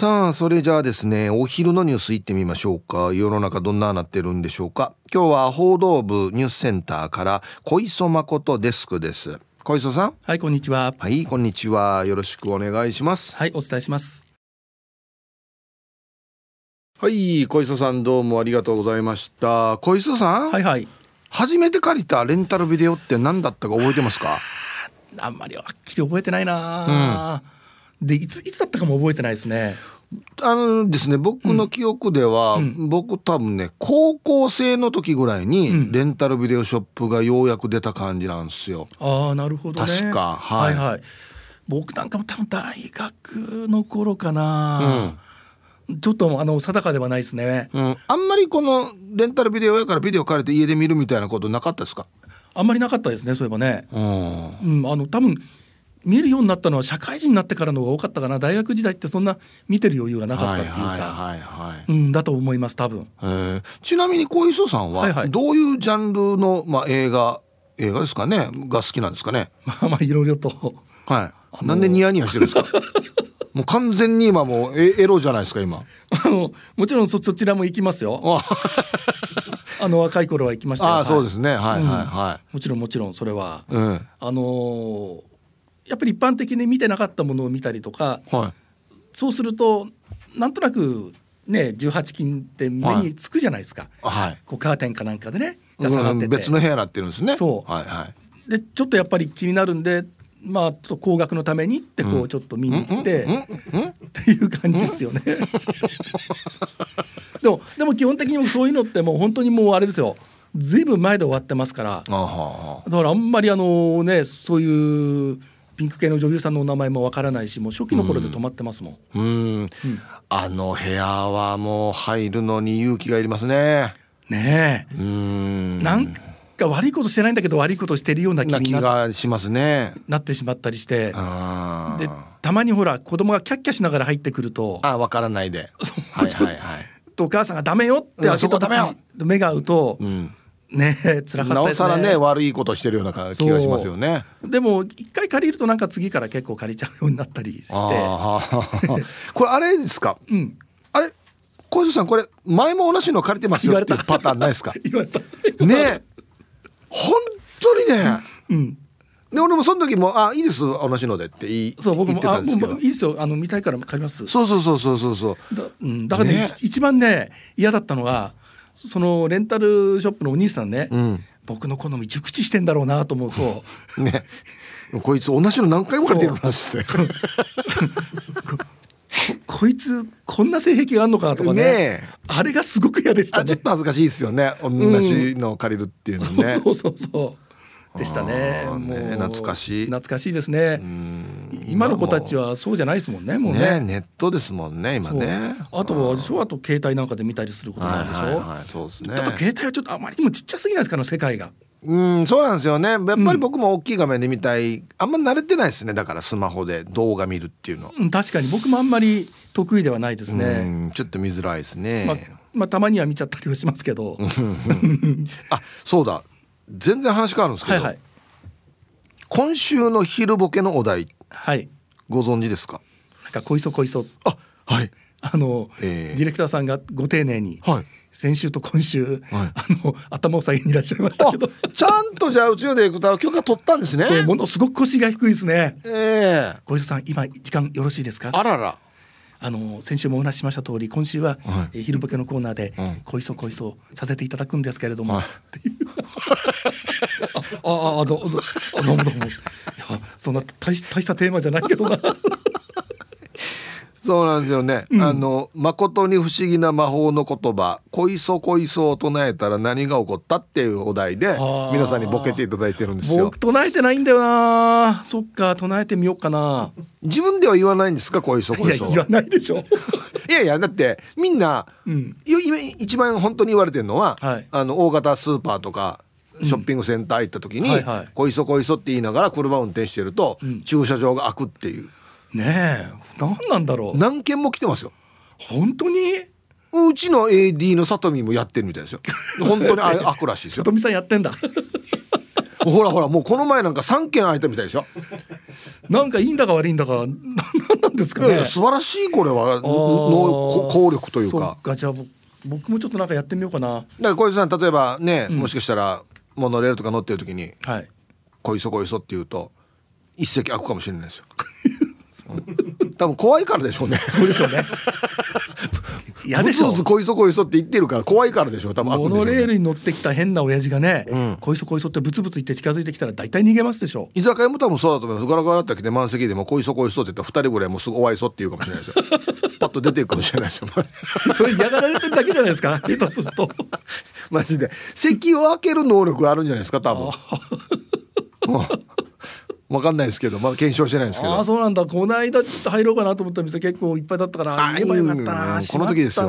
さあそれじゃあですねお昼のニュース行ってみましょうか。世の中どんななってるんでしょうか。今日は報道部ニュースセンターから小磯誠デスクです。小磯さん。はいこんにちは。はいこんにちは。よろしくお願いします。はいお伝えします。はい小磯さんどうもありがとうございました。小磯さん、はいはい。初めて借りたレンタルビデオって何だったか覚えてますか？あんまりはっきり覚えてないな、でいついつだったかも覚えてないですね。あのですね僕の記憶では、うん。僕多分ね高校生の時ぐらいにうん。レンタルビデオショップがようやく出た感じなんですよ。ああなるほどね。確か。はい。はいはい。僕なんかも多分大学の頃かな、ちょっとあの定かではないですね。うん、あんまりこのレンタルビデオやからビデオ借りて家で見るみたいなことなかったですか、あんまりなかったですねそういえばね。うん、うんあの多分見るようになったのは社会人になってからの方が多かったかな。大学時代ってそんな見てる余裕がなかったっていうか、はいはいはい、うんだと思います多分。え。ーちなみに小磯さんはいははい。どういうジャンルの、まあ、映画映画ですかね？が好きなんですかね？まあまあいろいろと。はい、なんでニヤニヤしてるんですか？もう完全に今もうエエロじゃないですか今。あのもちろんそそちらも行きますよ。あ あの若い頃は行きましたよ。あーそうではいすね。はいはいはもちろんもちろんそれは、い、うん。あのーやっぱり一般的に見てなかったものを見たりとかはい。そうするとなんとなくね18金って目につくじゃないですか、はい。こうカーテンかなんかでねが下がってて、うん別の部屋になってるんですね。そう。はいはい。でちょっとやっぱり気になるんでまあちょっと高額のためにってこうちょっと見に行って、うんうんっていう感じですよね。でもでも基本的にそういうのってもう本当にもうあれですよ。ずいぶん前で終わってますから。だからあんまりあのねそういうピンク系の女優さんのお名前もわからないしもう初期の頃で止まってますもん。うん。うん。あの部屋はもう入るのに勇気がいりますね。ねえ、うん。なんか悪いことしてないんだけど悪いことしてるような気にながしますね。なってしまったりして。でたまにほら子供がキャッキャしながら入ってくるとあわからないで。はいはいはい。とお母さんが「ダメよ」ってうん開けた目が合うとうんねえ辛かったね。なおさらね悪いことしてるような気がしますよね。でも一回借りるとなんか次から結構借りちゃうようになったりして、これあれですか？うん、あれ？小泉さんこれ前も同じの借りてますよっていうパターンないですか？言われた。ね。え本当にね。うん、で俺もその時も「あいいです同じので」って言いそう僕もあもういいですよ。あの見たいから借ります。そうそうそうそうそうそう。だ,、うん、だからねね。一一番ね嫌だったのがそのレンタルショップのお兄さんね、うん。僕の好み熟知してんだろうなと思うと ね。こいつ同じの何回も借りてるなっつって。こいつこんな性癖があるのかとかね。ねえ。あれがすごく嫌でしたね。あちょっ。と恥ずかしいですよね。同じのを借りるっていうのね、そうそうそうでしたね。もうね懐かしい。懐かしいですね。うん。今の子たちはそうじゃないですもんねもうね。ねネットですもんね今ね。そう。あとはあれでしょあと携帯なんかで見たりすることもあるでしょ、はいはいはいそうですね。ただ携帯はちょっとあまりにもちっちゃすぎないですかね世界が。うんそうなんですよね。やっぱり僕も大きい画面で見たい、あんま慣れてないですねだからスマホで動画見るっていうの、うん確かに。僕もあんまり得意ではないですうね、んちょっと見づらいですね、まあ、まあたまには見ちゃったりはしますけど、あそうだ全然話変わるんですけど、はいはい。今週の昼ボケのお題はい。ご存知ですか？なんかこいそこいそ。あはい。あの、ええディレクターさんがご丁寧に、はい。先週と今週、はい。あの頭を下げにいらっしゃいましたあけど。ちゃんとじゃあうちのディレクターは許可取ったんですね。ものすごく腰が低いですね。ええ。小磯さん今時間よろしいですか？あらら。あの先週もお話ししました通り今週は、はい。えー昼ボケのコーナーでうん「こいそこいそ」させていただくんですけれども、はい。っていう あああどどどあどうもどうもいやそんな大し大したテーマじゃないけどなそうなんですよね、うんあの誠に不思議な魔法の言葉「こいそこいそ」を唱えたら何が起こったっていうお題で皆さんにボケていただいてるんですよ僕唱えてないんだよなそっか唱えてみようかな自分では言わないんですかこいそいこいそや言わないでしょいやいやだってみんなうんい今一番本当に言われてるのは、はいあの大型スーパーとかショッピングセンター行った時にはいはい「こいそこいそ」って言いながら車を運転してると、うん。駐車場が開くっていう。ねえ何なんだろう。何件も来てますよ。本当に？うちの AD の里見もやってるみたいですよ。本当にあ開くらしいですよ。里見さんやってんだ。ほらほらもうこの前なんか3件空いたみたいですよ。なんかいいんだか悪いんだかなんなんですかね。素晴らしいこれは。のこ効力というそかじゃあ僕僕もちょっとなんかやってみようかな。だから小泉さん例えばね、うん。もしかしたらモノレールとか乗ってる時にはい「こいそこいそ」って言うと一席空くかもしれないですよ。う。ん多分怖いからでしょうね。そうでしょうね嫌でしょ。ぶつぶつこいそこいそって言ってるから怖いからでしょ。う多分開くんでしょうね。モノレールに乗ってきた変な親父がね、うん。こいそこいそってブツブツ言って近づいてきたら大体逃げますでしょ。居酒屋も多分そうだと思いますガラガラって来て満席でも「こいそこいそ」って言ったら2人ぐらいもうすぐお会いそって言うかもしれないですよ。パッと出ていくかもしれないですよ。それ嫌がられてるだけじゃないですか？下手すると。マジで。席を開ける能力があるんじゃないですか？多分分かんないですけどまだ検証してないんですけど。ああそうなんだ。この間入ろうかなと思った店結構いっぱいだったからあ言えばよかったなうんこの時ですよ。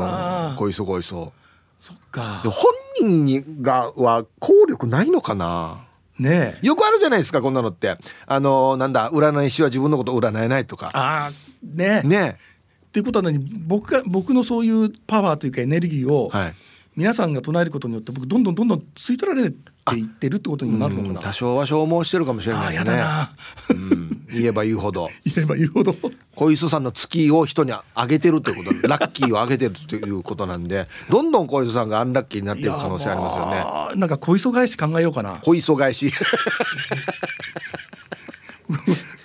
こいそこいそそっか。で本人にがは効力ないのかな？ねえ。よくあるじゃないですかこんなのって。あのなんだ占い師は自分のこと占えないとか。ああねえ。ねっていうことは何？僕が僕のそういうパワーというかエネルギーをはい皆さんが唱えることによって僕どんどんどんどん吸い取られていってるってことにもなるのかな、うん多少は消耗してるかもしれああやないですねだな。うん言えば言うほど。言えば言うほど。小磯さんの月を人にあげてるってこと ラッキーをあげてるということなんでどんどん小磯さんがアンラッキーになっていく可能性ありますよね。よねなんか小磯返し考えようかな。小磯返し。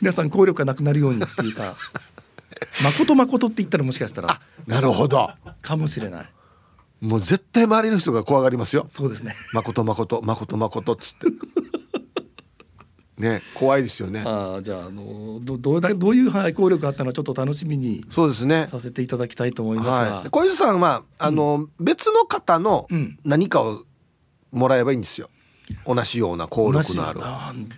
皆さん効力がなくなるようにっていうか誠誠って言ったらもしかしたら。なるほど。かもしれないもう絶対周りの人が怖がりますよ。そうですね。誠誠誠誠っつって。ね怖いですよね。ああじゃああのどどうだどういうはい効力があったのかちょっと楽しみにそうですね。させていただきたいと思いますが、はい、小泉さんはあの、別の方のうん。何かをもらえばいいんですよ。同じような効力のある。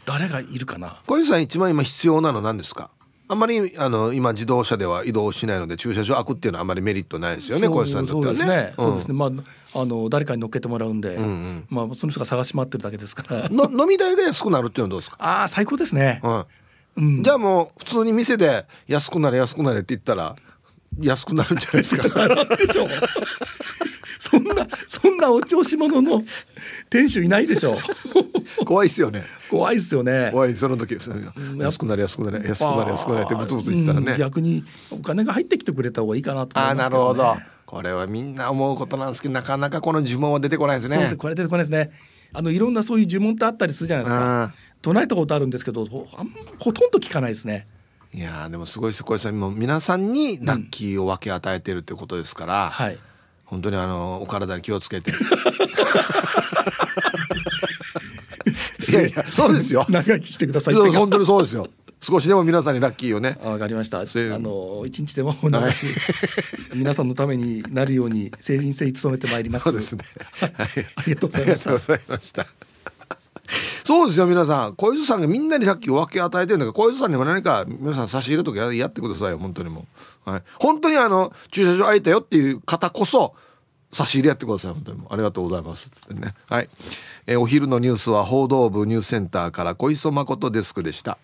誰がいるかな。小泉さん一番今必要なの何ですか？あんまりあの今自動車では移動しないので駐車場開くっていうのはあんまりメリットないですよね小泉さんにとってはね。そうですね、そうですね。ねまああの誰かに乗っけてもらうんで、うんうん。まあその人が探し回ってるだけですから。の飲み代が安くなるっていうのはどうですか、ああ最高ですね、うん、うん、じゃあもう普通に店で安くなれ安くなれって言ったら安くなるんじゃないですか？なんでしょうそんなそんなお調子者の店主いないでしょ。う怖いですよね。怖いですよね。怖いその時ですよ安くなれ安くなれ安くなれ安くなれってブツブツ言ってたらね、うん逆にお金が入ってきてくれた方がいいかなと思ああいますね、なるほど。これはみんな思うことなんですけどなかなかこの呪文は出てこないですね。これ出てこないですね。あのいろんなそういう呪文ってあったりするじゃないですか。あ唱えたことあるんですけどほあんほとんど聞かないですね。いやーでもすごいです小石さん。もう皆さんにラッキーを分け与えてるってことですから、はい本当にあのお体に気をつけて。いやいやそうですよ。長生きしてください。本当にそうですよ。少しでも皆さんにラッキーをね。あわかりました。あの一日でも長く 皆さんのためになるように誠心誠意努めてまいります。そうですね。はい。ありがとうございました そうですよ皆さん。小泉さんがみんなにラッキーを分け与えてるんだから小泉さんにも何か皆さん差し入れとかやってくださいよ本当にもう、はい、本当にあの駐車場空いたよっていう方こそ差し入れやってください本当にもう。ありがとうございます。つってね。はい、えーお昼のニュースは報道部ニュースセンターから小磯誠デスクでした。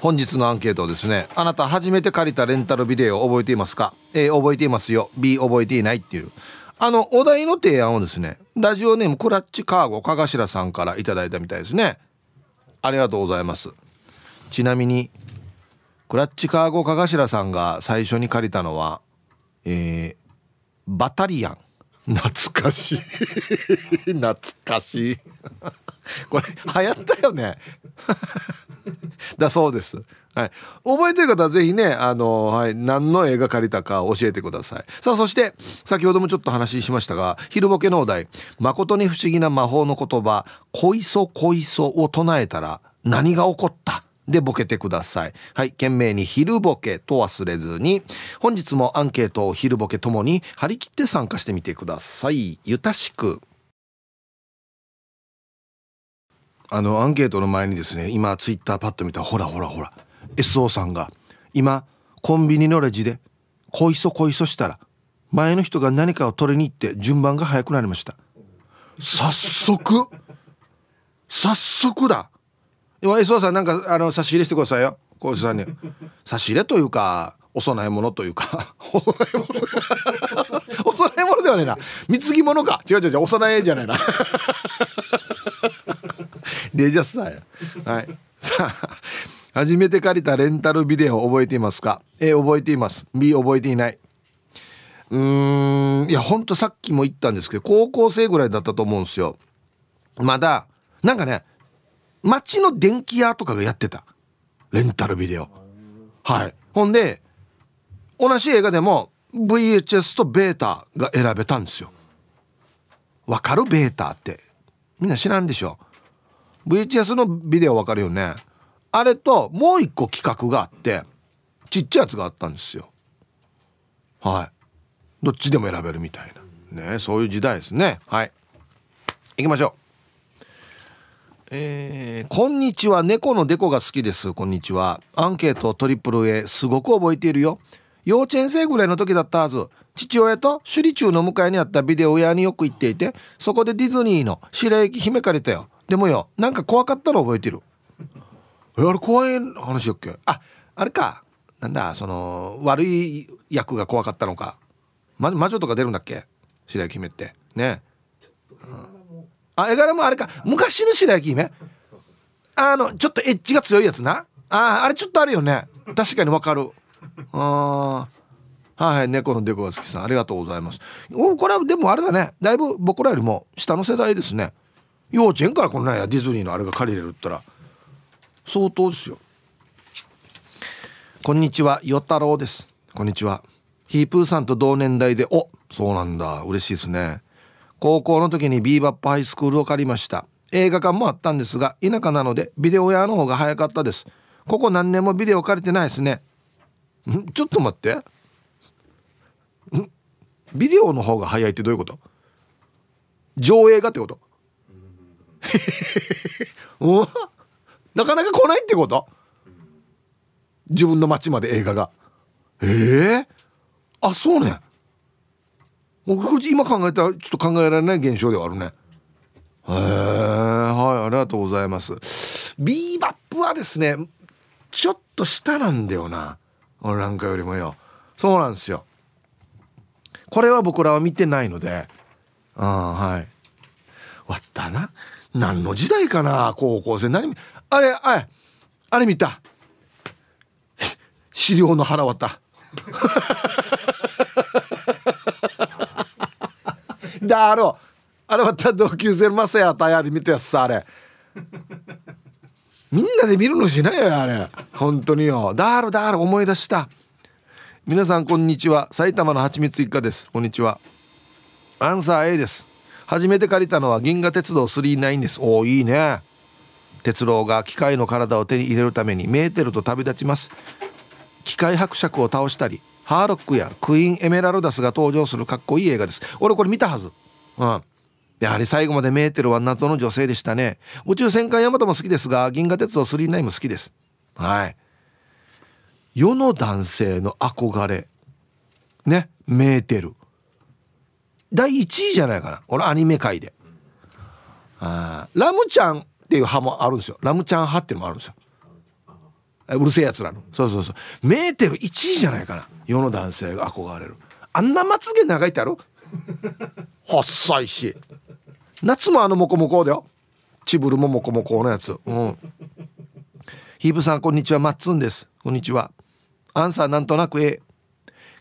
本日のアンケートですね。あなた初めて借りたレンタルビデオ覚えていますか？A 覚えていますよ。B 覚えていないっていう。あのお題の提案をですねラジオネームクラッチカーゴかがしらさんからいただいたみたいですね。ありがとうございます。ちなみにクラッチカーゴかがしらさんが最初に借りたのはえー、バタリアン。懐かしい。懐かしい。これ流行ったよね。だそうです。はい、覚えてる方はぜひね、あの、はい、何の映画借りたか教えてください。さあ、そして、先ほどもちょっと話しましたが、昼ボケのお題、誠に不思議な魔法の言葉、恋そ恋そを唱えたら、何が起こった？でボケてください。はい、懸命に昼ボケと忘れずに、本日もアンケートを昼ボケともに張り切って参加してみてください。ゆたしく。あのアンケートの前にですね今ツイッターパッと見たらほらほらほら SO さんが今コンビニのレジで「こいそこいそ」したら前の人が何かを取りに行って順番が早くなりました。早速。早速だ。今 SO さんなんかあの差し入れしてくださいよ。小石さんに。差し入れというかお供え物というか。お供え物お供え物ではねえな。貢ぎ物か。違う違う違う。お供えじゃないな。デジャスターや。はい。さあ。初めて借りたレンタルビデオ覚えていますか？A 覚えています。B 覚えていない。うーんいやほんとさっきも言ったんですけど高校生ぐらいだったと思うんですよ。まだなんかね街の電気屋とかがやってた。レンタルビデオ。はい。ほんで同じ映画でも VHS とベータが選べたんですよ。わかる？ベータって。みんな知らんでしょ。VHS のビデオわかるよね。あれともう一個企画があってちっちゃいやつがあったんですよ。はい。どっちでも選べるみたいな。ねそういう時代ですね。はい。行きましょう。えー、こんにちは。猫のデコが好きです。こんにちは。アンケートトリプル A すごく覚えているよ。幼稚園生ぐらいの時だったはず。父親と首里中の向かいにあったビデオ屋によく行っていてそこでディズニーの白雪姫借りたよ。でもよなんか怖かったの覚えてる。えあれ怖い話だっけ？ああれか。なんだその悪い役が怖かったのか、ま、魔女とか出るんだっけ？白雪姫って。ね、うん、あ絵柄もあれか。昔の白雪姫？あのちょっとエッジが強いやつな？ああれちょっとあるよね。確かにわかる。あはい猫のデコが好きさん。ありがとうございます。おこれはでもあれだね。だいぶ僕らよりも下の世代ですね。幼稚園からこのねディズニーのあれが借りれるったら相当ですよ。こんにちはよ太郎です。こんにちは。ヒープーさんと同年代でおそうなんだ。嬉しいですね。高校の時にビーバップハイスクールを借りました。映画館もあったんですが田舎なのでビデオ屋の方が早かったです。ここ何年もビデオ借りてないですね。ん？ちょっと待って。ん？ビデオの方が早いってどういうこと？上映がってこと？なかなか来ないってこと？自分の街まで映画が。ええー、あそうね。僕今考えたらちょっと考えられない現象ではあるね。へえはいありがとうございます。ビーバップはですねちょっと下なんだよな。俺なんかよりもよ。そうなんですよ。これは僕らは見てないので。あはい。わったな。何の時代かな高校生。何あれあれあれ見た。資料の腹渡 だろあれは同級生のマサヤタヤで見たやつさあれ。みんなで見るのしないよあれ。本当によ。だーるだーる思い出した。皆さんこんにちは。埼玉のはちみつ一家です。こんにちは。アンサー A です。初めて借りたのは銀河鉄道39です。おおいいね。鉄郎が機械の体を手に入れるためにメーテルと旅立ちます。機械伯爵を倒したりハーロックやクイーンエメラルダスが登場するかっこいい映画です。俺これ見たはず。うん。やはり最後までメーテルは謎の女性でしたね。宇宙戦艦ヤマトも好きですが銀河鉄道9も好きです。はい。世の男性の憧れ。ね。メーテル第1位じゃないかな。俺アニメ界で。あラムちゃんっていう派もあるんですよ。ラムちゃん派っていうのもあるんですよ。うるせえやつらの。そうそうそう。メーテル1位じゃないかな。世の男性が憧れる。あんなまつげ長いってある？細いし。夏もあのモコモコだよ。チブルもモコモコのやつ。うん。ヒープさんこんにちは。マッツンです。こんにちは。アンサーなんとなく A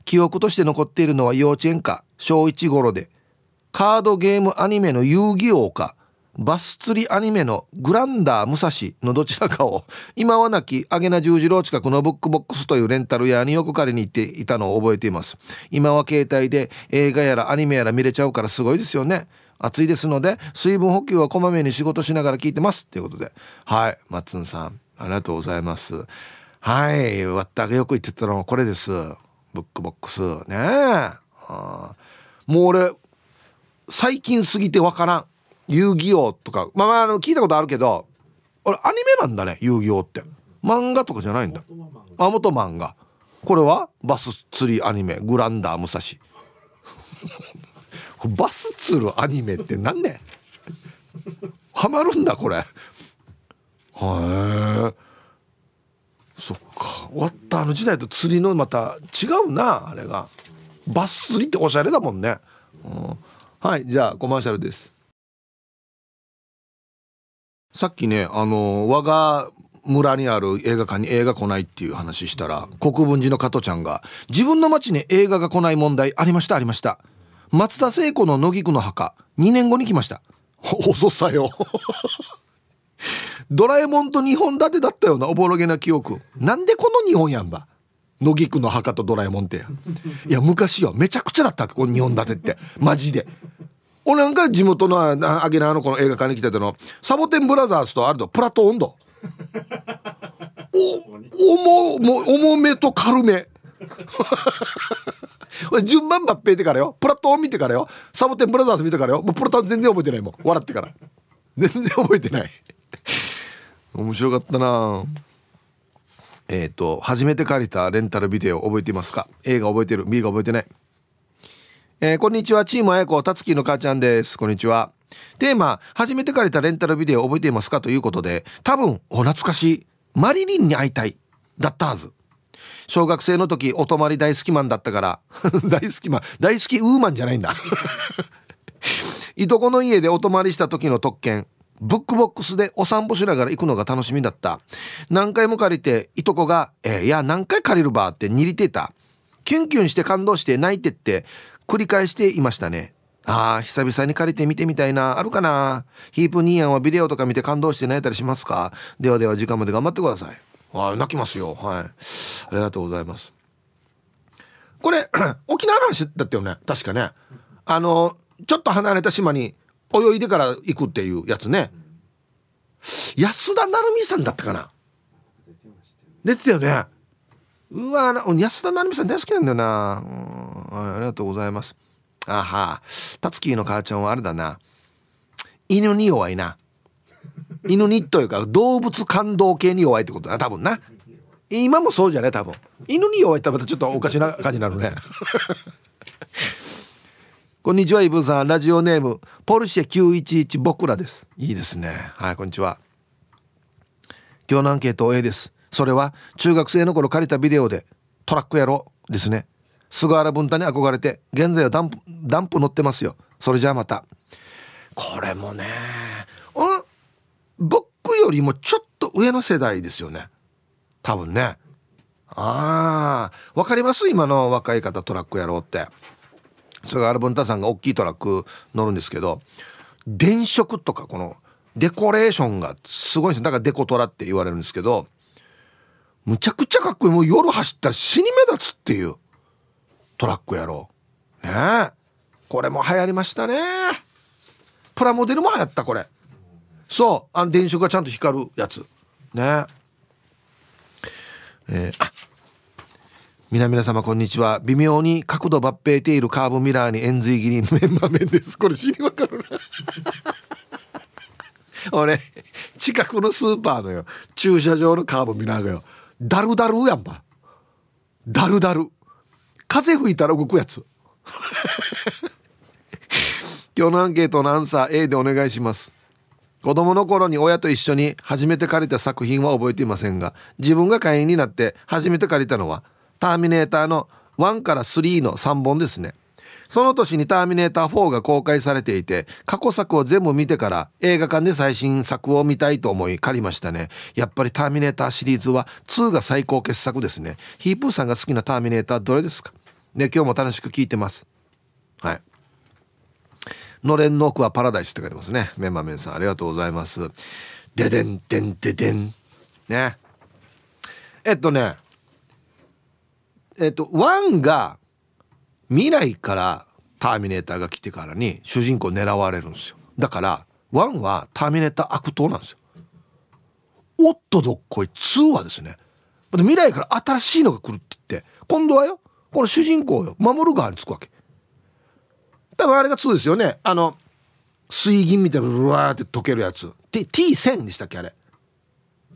記憶として残っているのは幼稚園か小1頃でカードゲームアニメの遊戯王かバス釣りアニメのグランダー武蔵のどちらかを今はなきアゲナ十字路近くのブックボックスというレンタル屋によく借りに行っていたのを覚えています。今は携帯で映画やらアニメやら見れちゃうからすごいですよね。暑いですので水分補給はこまめに仕事しながら聞いてます。ということで。はい。松野さんありがとうございます。はい。わった。がよく言ってたのはこれです。ブックボックス。ねえ。もう俺最近過ぎてわからん。遊戯王とか。まあまああの聞いたことあるけど俺アニメなんだね遊戯王って。漫画とかじゃないんだ。あ元漫画。これは？バス釣りアニメ。グランダー武蔵。バス釣るアニメって何ねハマるんだこれ。へえそっか。終わったあの時代と釣りのまた違うなあれが。バス釣りっておしゃれだもんね、うん、はいじゃあコマーシャルです。さっきねあの我が村にある映画館に映画来ないっていう話したら国分寺の加トちゃんが自分の町に映画が来ない問題ありましたありました。松田聖子の乃木区の墓2年後に来ました。遅さよ。ドラえもんと2本立てだったようなおぼろげな記憶。なんでこの2本やんば。乃木区の墓とドラえもんっていや昔よ。めちゃくちゃだったこの2本立てって。マジで。俺なんか地元のアゲナーのこの映画館に来てたの。サボテンブラザーズとあるとプラト温度お重も重めと軽め。順番抜兵てからよ。プラトン見てからよ。サボテンブラザーズ見てからよ。もうプラトン全然覚えてないもん。笑ってから。全然覚えてない。面白かったな。えっ、ー、と初めて借りたレンタルビデオ覚えていますか？A が覚えてる B が覚えてない。えー、こんにちは。チームあやこたつきの母ちゃんです。こんにちは。テーマ初めて借りたレンタルビデオ覚えていますか？ということで多分お懐かしいマリリンに会いたいだったはず。小学生の時お泊まり大好きマンだったから 大好きマン大好きウーマンじゃないんだ。いとこの家でお泊まりした時の特権。ブックボックスでお散歩しながら行くのが楽しみだった。何回も借りていとこが「えー、いや何回借りるば」って握りてた。キュンキュンして感動して泣いてって繰り返していましたね。ああ久々に借りて見てみたいな。あるかな？ヒープニーヤンはビデオとか見て感動して泣いたりしますか？ではでは時間まで頑張ってください。あ泣きますよ。はい。ありがとうございます。これ 沖縄の話だったよね？確かね。あのちょっと離れた島に泳いでから行くっていうやつね。安田成美さんだったかな。出てたよね。うわ安田成美さん大好きなんだよな、うん、ありがとうございます。あはタツキーの母ちゃんはあれだな。犬に弱いな。犬にというか動物感動系に弱いってことだ多分な。今もそうじゃない多分。犬に弱いってまたちょっとおかしな感じになるね。こんにちはイブさん。ラジオネームポルシェ911僕らです。いいですね。はいこんにちは。今日のアンケート A です。それは中学生の頃借りたビデオでトラック野郎ですね。菅原文太に憧れて現在はダンプダンプ乗ってますよ。それじゃあまた。これもねうん僕よりもちょっと上の世代ですよね。多分ね。ああわかります？今の若い方トラックやろうって菅原文太さんが大きいトラック乗るんですけど電飾とかこのデコレーションがすごいんですよ。だからデコトラって言われるんですけどむちゃくちゃかっこいい。もう夜走ったら死に目立つっていうトラックやろう。ねえ。これも流行りましたね。プラモデルも流行ったこれ。そう。あの電飾がちゃんと光るやつ。ねえー、あ皆々様こんにちは。微妙に角度抜兵ているカーブミラーに円髄切りメンマ麺です。これ死にわかるな。俺近くのスーパーのよ。駐車場のカーブミラーがよ。ダルダルやんば。ダルダル。風吹いたら動くやつ。今日のアンケートのアンサー A でお願いします。子供の頃に親と一緒に初めて借りた作品は覚えていませんが自分が会員になって初めて借りたのは「ターミネーター」の1から3の3本ですね。その年に「ターミネーター4」が公開されていて過去作を全部見てから映画館で最新作を見たいと思い借りましたね。やっぱり「ターミネーター」シリーズは2が最高傑作ですね。ヒープーさんが好きな「ターミネーター」どれですか？で今日も楽しく聞いてます。はい。のれんの奥はパラダイスって書いてますね。メンマメンさんありがとうございます。ででんでんででんね。えっとねえっと1が未来からターミネーターが来てからに主人公狙われるんですよ。だから1はターミネーター悪党なんですよ。おっとどっこい2はですね。未来から新しいのが来るって言って今度はよこの主人公よ守る側につくわけ。多分あれが2ですよね。あの水銀みたいなうわーって溶けるやつ。T1000 でしたっけあれ。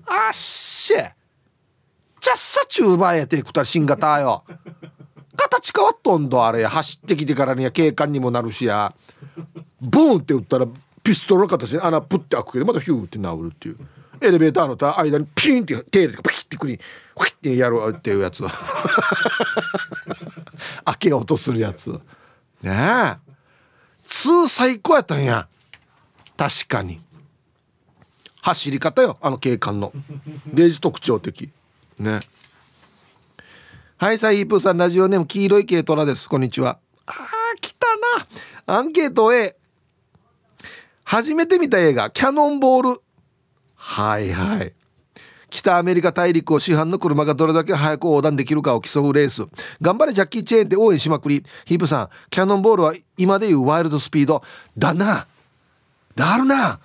あっしゃ。ちゃっさチューバーやてくた新型よ。形変わっとんどあれ。走ってきてからには警官にもなるしや。ボンって打ったらピストルの形で穴プッて開くけどまたヒューって治るっていう。エレベーターの間にピーンって手入れてピキッてくりフィッてやるっていうやつ。開けようとするやつ。ねえ。2最高やったんや。確かに。走り方よあの警官の。レジ特徴的ね。はいサイープーさんラジオネーム黄色い軽トラです。こんにちは。あー来たな。アンケート A 初めて見た映画キャノンボール。はいはい。北アメリカ大陸を市販の車がどれだけ早く横断できるかを競うレース。頑張れジャッキー・チェーンって応援しまくり。ヒープさんキャノンボールは今でいうワイルドスピード。だな。だるな。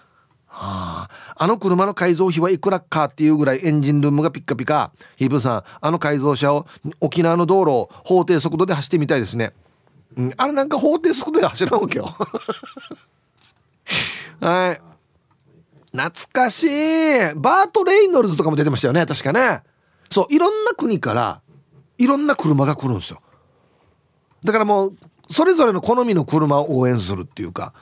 はあ、あの車の改造費はいくらかっていうぐらいエンジンルームがピッカピカ。ヒープさんあの改造車を沖縄の道路を法定速度で走ってみたいですね、うん、あれなんか法定速度で走らんわけよ。はい。懐かしい。バート・レイノルズとかも出てましたよね確かね。そういろんな国からいろんな車が来るんですよ。だからもうそれぞれの好みの車を応援するっていうか。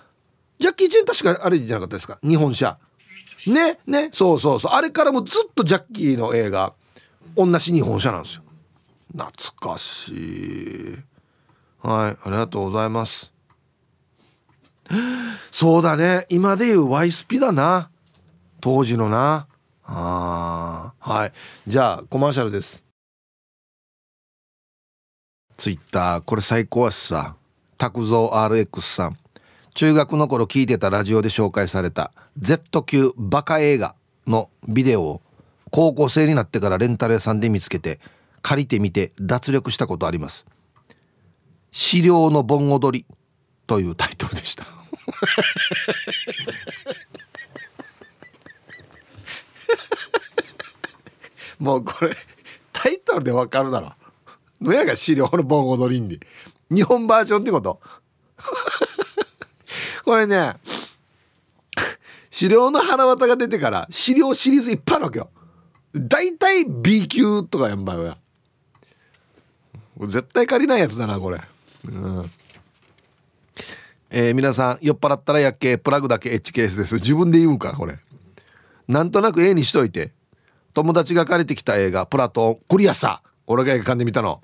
ジャッキー・チェン確かあれじゃなかったですか？日本車。ねね。そうそうそう。あれからもずっとジャッキーの映画同じ日本車なんですよ。懐かしい。はいありがとうございます。そうだね。今でいうワイスピだな。当時のな。ああはい。じゃあコマーシャルです。ツイッター。これ最高やしさ。拓蔵 RX さん。中学の頃聞いてたラジオで紹介された Z 級バカ映画のビデオを高校生になってからレンタル屋さんで見つけて借りてみて脱力したことあります。資料の盆踊りというタイトルでした。もうこれタイトルでわかるだろ。野やが資料の盆踊りんで日本バージョンってこと。これね資料の腹渡が出てから資料シリーズいっぱいあるわけよ。大体 B 級とかやんばよや絶対借りないやつだなこれ。うん。えー、皆さん酔っ払ったらやっけプラグだけ H ケースです。自分で言うんかこれ。なんとなく A にしといて。友達が借りてきた映画「プラトン」クリアさ俺が映画館で見たの。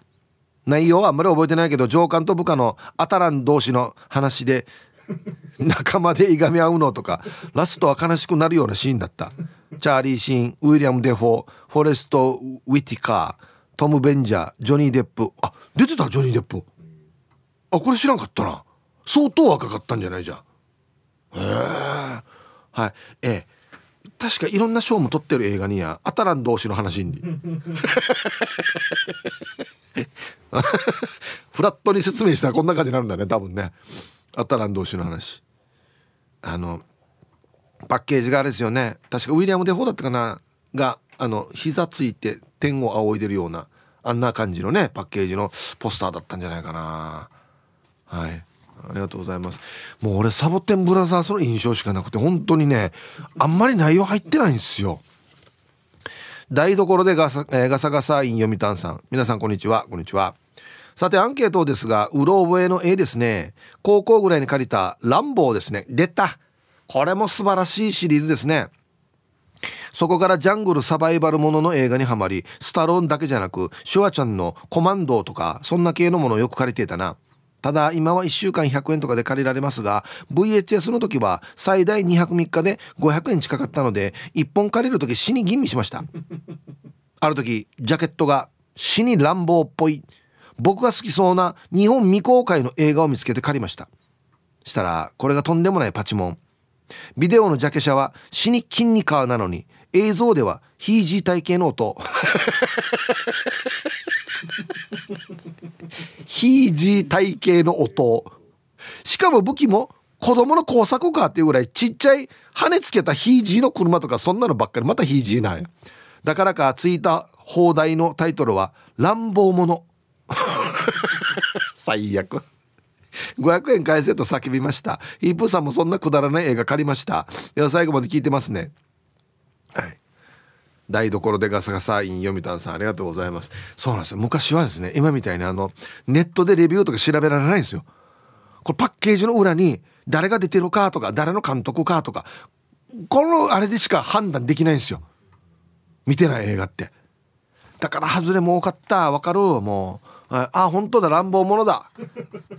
内容はあんまり覚えてないけど上官と部下のアタラン同士の話で 仲間でいがみ合うのとかラストは悲しくなるようなシーンだった。チャーリー・シーンウィリアム・デフォーフォレスト・ウィティカートム・ベンジャージョニー・デップ。あ出てたジョニー・デップ。あこれ知らんかったな。相当若かったんじゃないじゃん。へえはい。ええ。確かいろんな賞も取ってる映画にやアタラン同士の話に。フラットに説明したらこんな感じになるんだね多分ね。アタラン同士の話。あのパッケージがあれですよね。確かウィリアム・デフォーだったかな？があの膝ついて天を仰いでるようなあんな感じのねパッケージのポスターだったんじゃないかな。はい。ありがとうございます。もう俺サボテンブラザーズの印象しかなくて本当にねあんまり内容入ってないんですよ。台所でガサ,、えー、ガサガサイン読谷さん。皆さんこんにちは。こんにちは。さてアンケートですがうろ覚えの絵ですね。高校ぐらいに借りたランボーですね。出た。これも素晴らしいシリーズですね。そこからジャングルサバイバルものの映画にはまりスタローンだけじゃなくシュワちゃんのコマンドとかそんな系のものをよく借りていたな。ただ今は1週間100円とかで借りられますが VHS の時は最大2泊3日で500円近かったので1本借りる時死に吟味しました。ある時ジャケットが死に乱暴っぽい。僕が好きそうな日本未公開の映画を見つけて借りました。したらこれがとんでもないパチモン。ビデオのジャケ写は死に筋肉なのに映像ではヒージー体系の音。ヒージー体系の音。しかも武器も子供の工作かっていうぐらいちっちゃい羽つけたヒージーの車とかそんなのばっかりまたヒージーなんや。だからかついた放題のタイトルは「乱暴者」最悪。500円返せと叫びました。ヒープーさんもそんなくだらない映画借りました。では最後まで聞いてますね。はい。台所でガサガサイン読谷さんありがとうございます。そうなんですよ。昔はですね今みたいにあのネットでレビューとか調べられないんですよ。これパッケージの裏に誰が出てるかとか誰の監督かとかこのあれでしか判断できないんですよ。見てない映画って。だから外れも多かった。わかる。もうあ本当だ。乱暴者だ。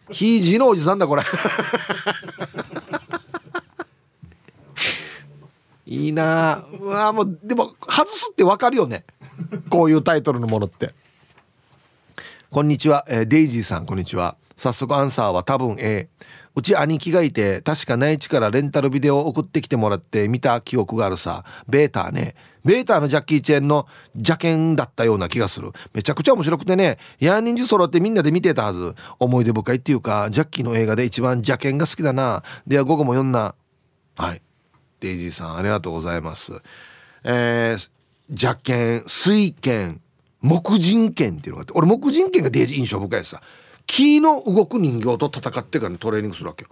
ヒージーのおじさんだこれ。いいな。うわもうでも外すってわかるよね。こういうタイトルのものって。こんにちは、えー、デイジーさんこんにちは。早速アンサーは多分 A うち兄貴がいて確か内地からレンタルビデオを送ってきてもらって見た記憶があるさ。ベータね。ベータのジャッキー・チェンの邪剣だったような気がする。めちゃくちゃ面白くてね。ヤーニンジ揃ってみんなで見てたはず。思い出深いっていうかジャッキーの映画で一番邪剣が好きだな。では午後も読んなはい。デイジーさんありがとうございます。えー、邪剣水剣木人剣っていうのがあって。俺木人剣がデイジー印象深いですさ木の動く人形と戦ってからトレーニングするわけよ。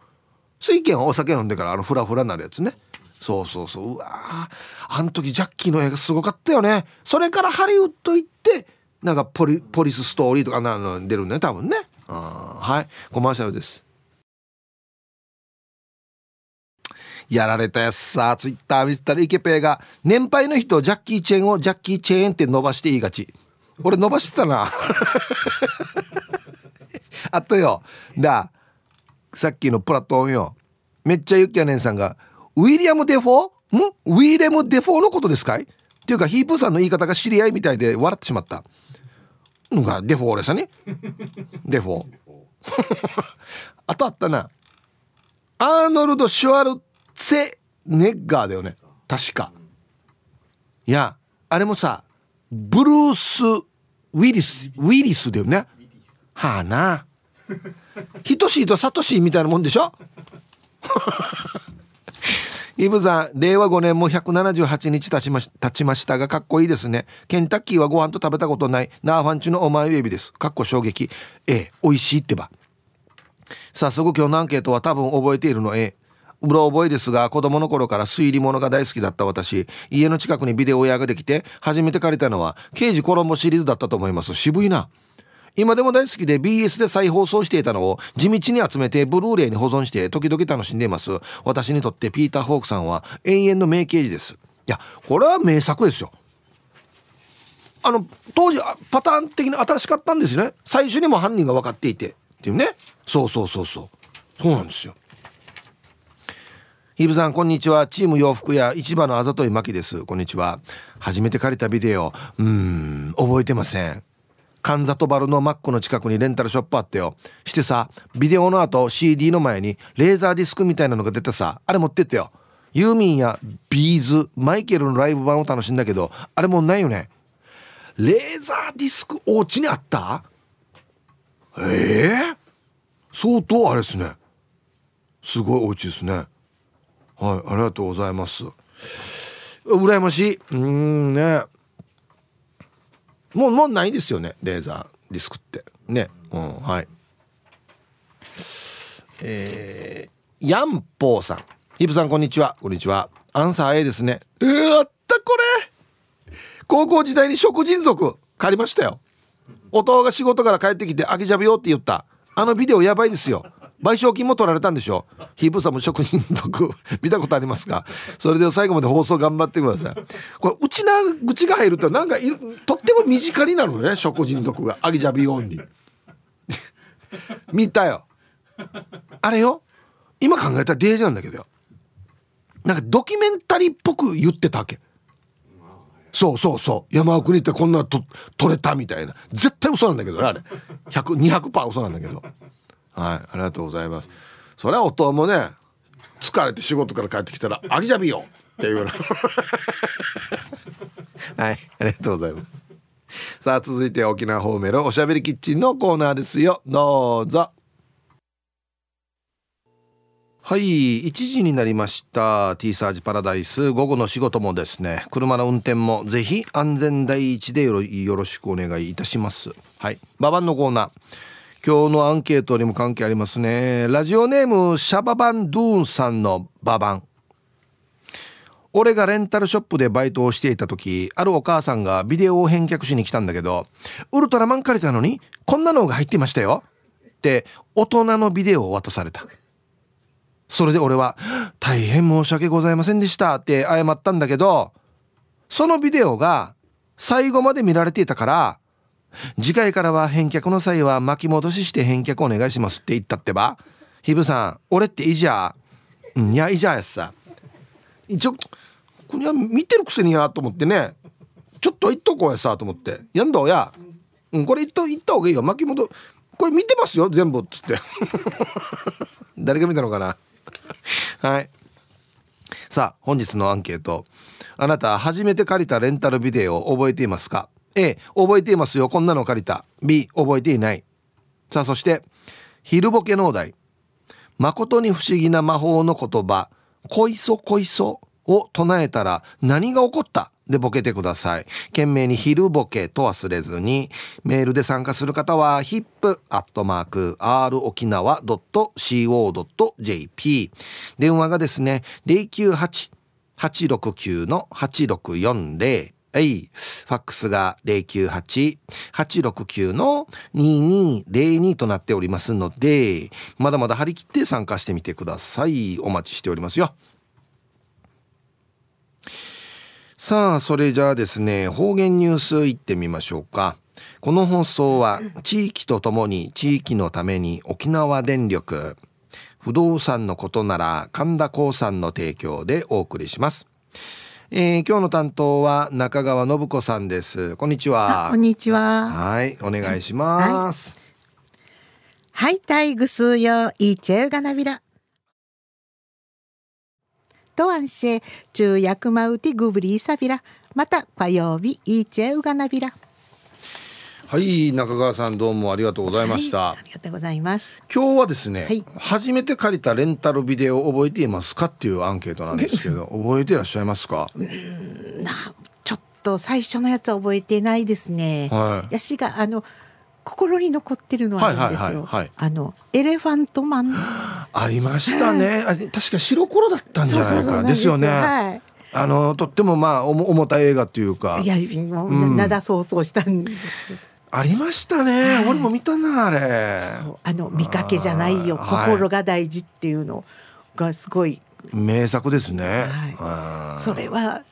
水拳はお酒飲んでからあのフラフラになるやつね。そうそうそう。うわあの時ジャッキーの映画すごかったよね。それからハリウッド行ってなんかポリポリスストーリーとかなの出るね多分ね。はい。コマーシャルです。やられたやつさ。ツイッター見てたらイケペイが年配の人ジャッキーチェーンをジャッキーチェーンって伸ばして言いがち。俺伸ばしてたな。あとよ。だ。さっきのプラトンよ。めっちゃユッキャネンさんがウィリアム・デフォーん？ウィレム・デフォーのことですかい？っていうかヒープーさんの言い方が知り合いみたいで笑ってしまった。のがデフォーレさね。デフォーあとあったな。アーノルド・シュワルツェネッガーだよね。確か。いやあれもさブルース・ウィリスウィリスだよね。はあな。ヒトシーとサトシーみたいなもんでしょ？イブさん令和5年も178日経ちまし経ちましたがかっこいいですね。ケンタッキーはご飯と食べたことない。ナーファンチュのお前ウエビです。かっこ衝撃。ええ美味しいってば。早速今日のアンケートは多分覚えているの。A うろ覚えですが子供の頃から推理物が大好きだった私。家の近くにビデオ屋ができて初めて借りたのは刑事コロンボシリーズだったと思います。渋いな。今でも大好きで BS で再放送していたのを地道に集めてブルーレイに保存して時々楽しんでいます。私にとってピーター・ホークさんは永遠の名刑事です。いやこれは名作ですよ。あの当時パターン的に新しかったんですよね。最初にも犯人が分かっていて。っていうね。そうそうそうそう。そうなんですよ。ヒブさんこんにちは。チーム洋服屋市場のあざといまきです。こんにちは。初めて借りたビデオ。うん覚えてません。神里バルのマックの近くにレンタルショップあってよ。してさビデオの後 CD の前にレーザーディスクみたいなのが出てさあれ持ってってよ。ユーミンやビーズマイケルのライブ版を楽しんだけどあれもないよね。レーザーディスクお家にあった？ええー、相当あれですね。すごいお家ですね。はいありがとうございます。羨ましい。うんね。もうもうないですよねレーザーディスクって。ね。うんはい。えー、ヤンポーさん。ヒブさんこんにちは。こんにちは。アンサー A ですね。えー、あったこれ。高校時代に食人族借りましたよ。弟が仕事から帰ってきて「あげちゃうよ」って言った。あのビデオやばいですよ。賠償金も取られたんでしょ？うヒープさんも職人族 見たことありますか？それでは最後まで放送頑張ってください。これうちな口が入るとなんかとっても身近になるのね職人族が。アギジャビオンに。見たよ。あれよ？今考えたらデージなんだけどよ。なんかドキュメンタリーっぽく言ってたわけ。そうそうそう。山奥に行ってこんなと取れたみたいな。絶対嘘なんだけどねあれ。100200%嘘なんだけど。はいありがとうございます。それは夫もね疲れて仕事から帰ってきたら「あぎじゃびよ!」っていうな。はいありがとうございます。さあ続いて沖縄方面のおしゃべりキッチンのコーナーですよ。どうぞ。はい1時になりました。T サージパラダイス。午後の仕事もですね車の運転もぜひ安全第一でよろしくお願いいたします。はいババンのコーナー。今日のアンケートにも関係ありますね。ラジオネームシャババンドゥーンさんのババン。俺がレンタルショップでバイトをしていた時あるお母さんがビデオを返却しに来たんだけどウルトラマン借りたのにこんなのが入ってましたよ。って大人のビデオを渡された。それで俺は大変申し訳ございませんでした。って謝ったんだけどそのビデオが最後まで見られていたから次回からは返却の際は巻き戻しして返却お願いしますって言ったってば。ヒブさん俺っていいじゃん。いやいいじゃんやさ。一応これは見てるくせにやと思ってね。ちょっと言っとこうやさと思って。やんどうや、うん、これ言っと言った方がいいよ。巻本これ見てますよ全部っつって。誰が見たのかな。はい。さあ本日のアンケート。あなた初めて借りたレンタルビデオを覚えていますか？A 覚えていますよ。こんなの借りた。B 覚えていない。さあそして昼ボケのお題。誠に不思議な魔法の言葉「こいそこいそ」を唱えたら何が起こった？でボケてください。懸命に昼ボケと忘れずに、メールで参加する方は hip.r 沖縄 .co.jp 電話がですね、098-869の8640はい。ファックスが098-869-2202となっておりますので、まだまだ張り切って参加してみてください。お待ちしておりますよ。さあ、それじゃあですね、方言ニュースいってみましょうか。この放送は地域とともに地域のために沖縄電力不動産のことなら神田興産の提供でお送りします。えー、今日の担当は中川信子さんです。こんにちは。こんにちは。はい、お願いします。はい、タイグスよ、い。ちえがなびら。とあんし中薬マウティグブリーサビラまた火曜日イーチェウガナビラはい中川さんどうもありがとうございました、はい、ありがとうございます今日はですね、はい、初めて借りたレンタルビデオを覚えていますかっていうアンケートなんですけど 覚えていらっしゃいますか？なちょっと最初のやつは覚えてないですね、はい、やしがあの心に残ってるのはあるんですよ。あのエレファントマン。ありましたね。あ確か白黒だったんじゃないかですよね。はい。あのとってもまあ重たい映画っていうか。いや、もう、なだそうそうしたんありましたね、はい、俺も見たなあれあの見かけじゃないよ心が大事っていうのがすごい名作ですね、はい、それは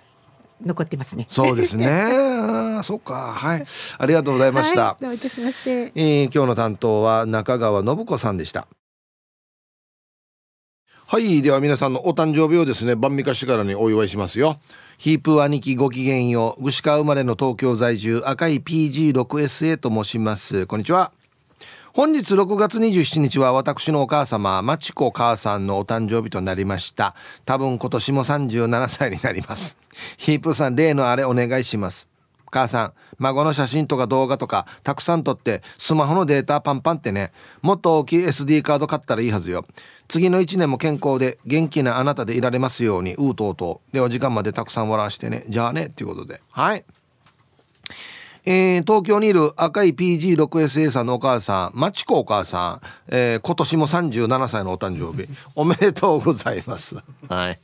残ってますね。そうですね。あそっか。はい。ありがとうございました。はい、どういたしまして。えー、今日の担当は中川信子さんでした。はい。では皆さんのお誕生日をですね、晩味化しからにお祝いしますよ。ヒープ兄貴ごきげんよう。具志川生まれの東京在住、赤い PG6SA と申します。こんにちは。本日6月27日は私のお母様、まちこ母さんのお誕生日となりました。多分今年も37歳になります。ヒープさん、例のあれお願いします。母さん、孫の写真とか動画とかたくさん撮ってスマホのデータパンパンってね、もっと大きい SD カード買ったらいいはずよ。次の1年も健康で元気なあなたでいられますように、うーとうとう。では時間までたくさん笑わしてね。じゃあね、っていうことで。はい。えー、東京にいる赤い PG6SA さんのお母さん、まちこお母さん、えー、今年も37歳のお誕生日、おめでとうございます。はい。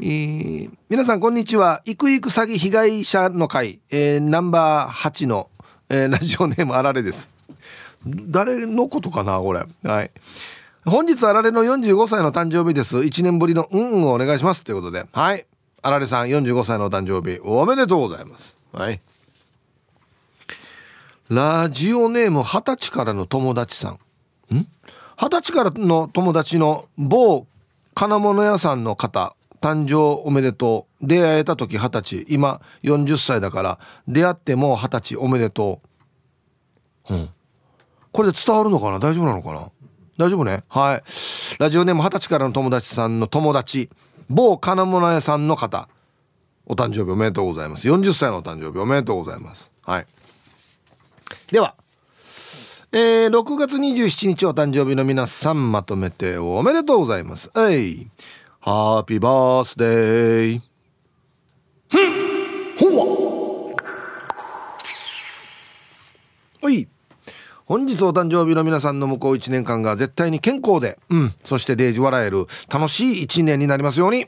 えー、皆さんこんにちは。いくいく詐欺被害者の会、えー、ナンバー8の、えー、ラジオネームあられです。誰のことかなこれ。はい。本日あられの45歳の誕生日です。1年ぶりのうんうんをお願いします。ということで。はい。あられさん45歳の誕生日おめでとうございます。はいラジオネーム二十歳からの友達さんん？二十歳からの友達の某金物屋さんの方誕生おめでとう出会えた時二十歳今40歳だから出会っても二十歳おめでとううんこれで伝わるのかな？大丈夫なのかな？大丈夫ね？はい。ラジオネーム二十歳からの友達さんの友達。某金物屋さんの方。お誕生日おめでとうございます。40歳のお誕生日おめでとうございます。はい。ではえー、6月27日お誕生日の皆さんまとめておめでとうございます。えい。ハッピーバースデーふん。ほわはい。本日お誕生日の皆さんの向こう1年間が絶対に健康で、うん、そしてデージ笑える楽しい1年になりますように。